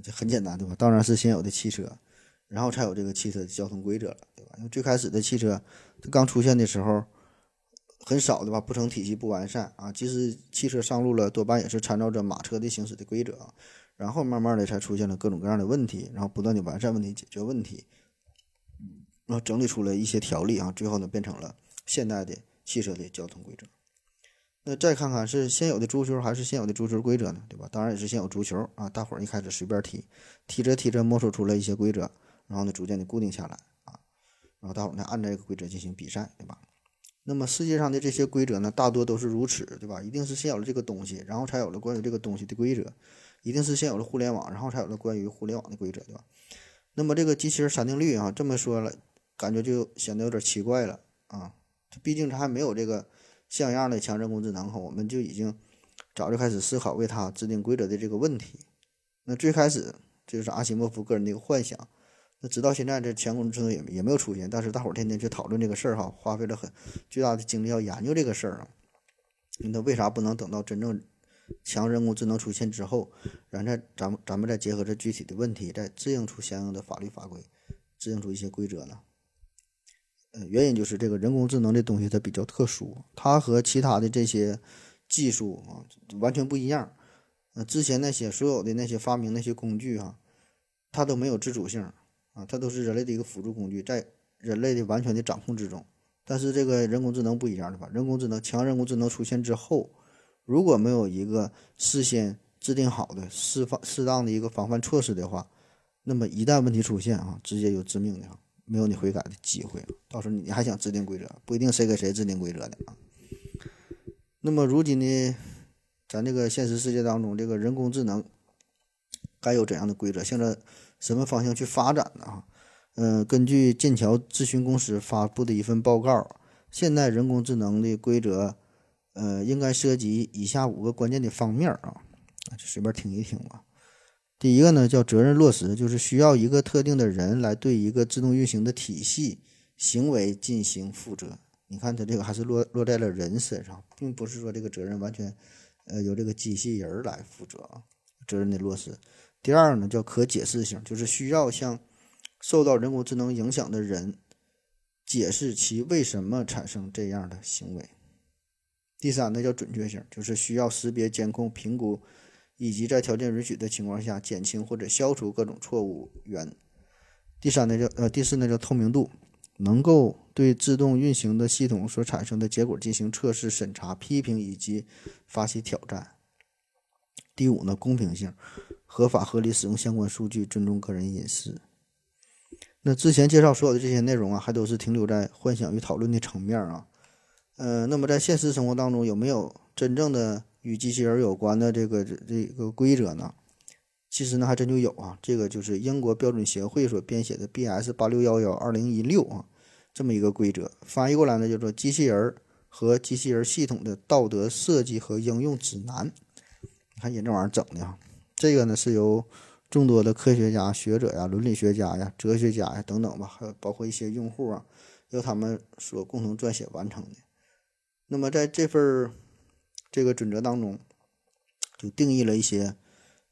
这很简单对吧？当然是先有的汽车，然后才有这个汽车的交通规则了，对吧？因为最开始的汽车它刚出现的时候很少对吧？不成体系不完善啊，即使汽车上路了，多半也是参照着马车的行驶的规则啊。然后慢慢的才出现了各种各样的问题，然后不断的完善问题、解决问题，然后整理出了一些条例啊，最后呢变成了现代的汽车的交通规则。那再看看是现有的足球还是现有的足球规则呢？对吧？当然也是现有足球啊，大伙儿一开始随便踢，踢着踢着摸索出了一些规则，然后呢逐渐的固定下来啊，然后大伙儿呢按照这个规则进行比赛，对吧？那么世界上的这些规则呢，大多都是如此，对吧？一定是先有了这个东西，然后才有了关于这个东西的规则。一定是先有了互联网，然后才有了关于互联网的规则，对吧？那么这个机器人三定律啊，这么说了，感觉就显得有点奇怪了啊。毕竟它还没有这个像样的强人工智能哈，我们就已经早就开始思考为它制定规则的这个问题。那最开始就是阿西莫夫个人的一个幻想，那直到现在这强人工智能也也没有出现，但是大伙儿天天去讨论这个事儿哈，花费了很巨大的精力要研究这个事儿啊。那为啥不能等到真正？强人工智能出现之后，然后咱们咱们再结合这具体的问题，再制定出相应的法律法规，制定出一些规则呢？呃，原因就是这个人工智能这东西它比较特殊，它和其他的这些技术啊完全不一样。呃，之前那些所有的那些发明那些工具哈，它都没有自主性啊，它都是人类的一个辅助工具，在人类的完全的掌控之中。但是这个人工智能不一样的吧？人工智能强人工智能出现之后。如果没有一个事先制定好的适方适当的一个防范措施的话，那么一旦问题出现啊，直接就致命的，没有你悔改的机会。到时候你还想制定规则，不一定谁给谁制定规则的啊。那么如今呢，咱这个现实世界当中，这个人工智能该有怎样的规则，向着什么方向去发展呢？啊，嗯，根据剑桥咨询公司发布的一份报告，现代人工智能的规则，呃，应该涉及以下五个关键的方面啊，就随便听一听吧。第一个呢，叫责任落实，就是需要一个特定的人来对一个自动运行的体系行为进行负责。你看，它这个还是落落在了人身上，并不是说这个责任完全，呃，由这个机器人来负责啊。责任的落实。第二呢，叫可解释性，就是需要向受到人工智能影响的人解释其为什么产生这样的行为。第三呢，叫准确性，就是需要识别、监控、评估，以及在条件允许的情况下减轻或者消除各种错误源。第三呢，叫呃，第四呢，叫透明度。能够对自动运行的系统所产生的结果进行测试、审查、批评以及发起挑战。第五呢，公平性，合法合理使用相关数据，尊重个人隐私。那之前介绍所有的这些内容啊，还都是停留在幻想与讨论的层面啊。呃，那么在现实生活当中，有没有真正的与机器人有关的这个这个规则呢？其实呢，还真就有啊，这个就是英国标准协会所编写的 BS 八六幺幺二零一六啊，这么一个规则，翻译过来呢叫做《机器人和机器人系统的道德设计和应用指南》。你看人这玩意儿整的啊，这个呢是由众多的科学家、学者呀、伦理学家呀、哲学家呀等等吧，还有包括一些用户啊，由他们所共同撰写完成的。那么在这份这个准则当中，就定义了一些。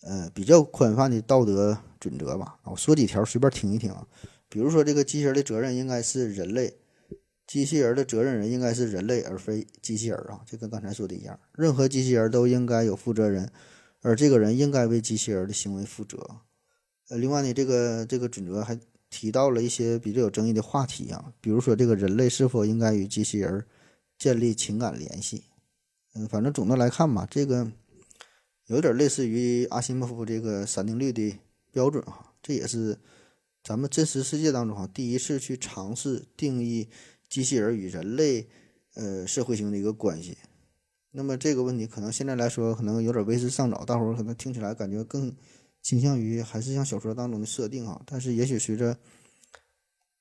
呃，比较宽泛的道德准则吧。我说几条，随便听一听啊。比如说，这个机器人的责任应该是人类，机器人的责任人应该是人类，而非机器人啊。这跟刚才说的一样，任何机器人都应该有负责人，而这个人应该为机器人的行为负责。呃，另外呢，这个这个准则还提到了一些比较有争议的话题啊，比如说这个人类是否应该与机器人建立情感联系。嗯，反正总的来看吧，这个。有点类似于阿西莫夫这个三定律的标准哈，这也是咱们真实世界当中哈第一次去尝试定义机器人与人类呃社会性的一个关系。那么这个问题可能现在来说可能有点为时尚早，大伙儿可能听起来感觉更倾向于还是像小说当中的设定哈。但是也许随着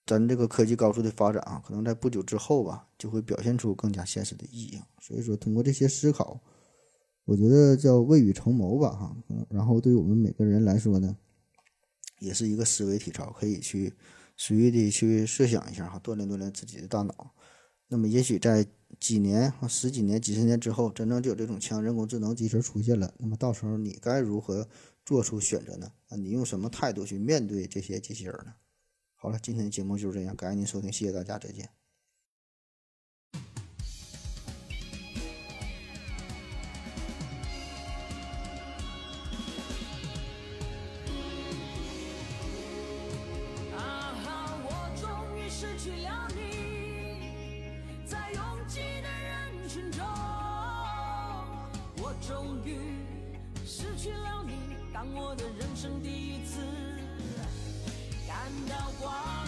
咱这个科技高速的发展啊，可能在不久之后吧，就会表现出更加现实的意义。所以说，通过这些思考。我觉得叫未雨绸缪吧，哈，然后对于我们每个人来说呢，也是一个思维体操，可以去随意的去设想一下，哈，锻炼锻炼自己的大脑。那么，也许在几年、十几年、几十年之后，真正就有这种强人工智能机器人出现了。那么，到时候你该如何做出选择呢？啊，你用什么态度去面对这些机器人呢？好了，今天的节目就是这样，感谢您收听，谢谢大家，再见。当我的人生第一看到光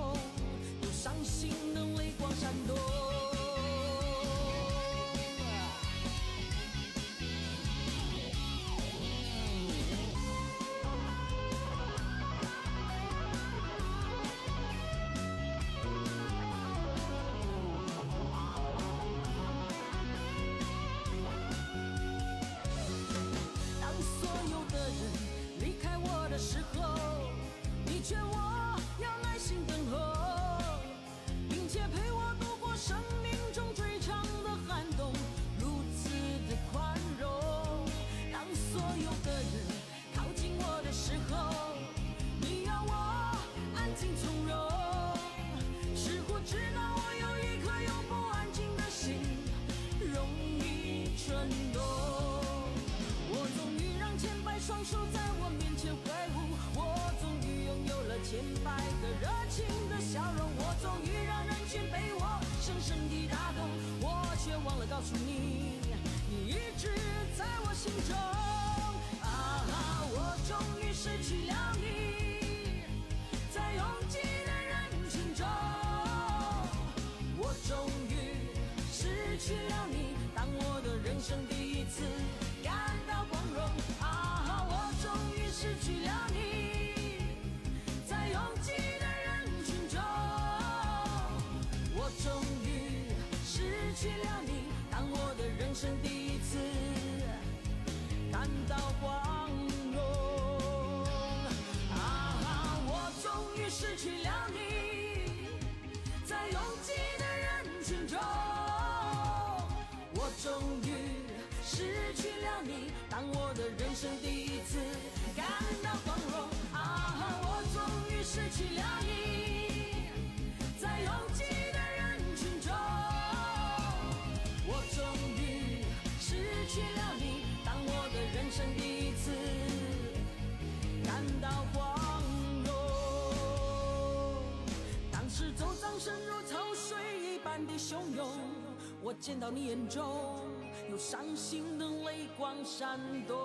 有伤心的泪光闪动 Patreon. 的汹涌我见到你眼中有伤心的泪光闪动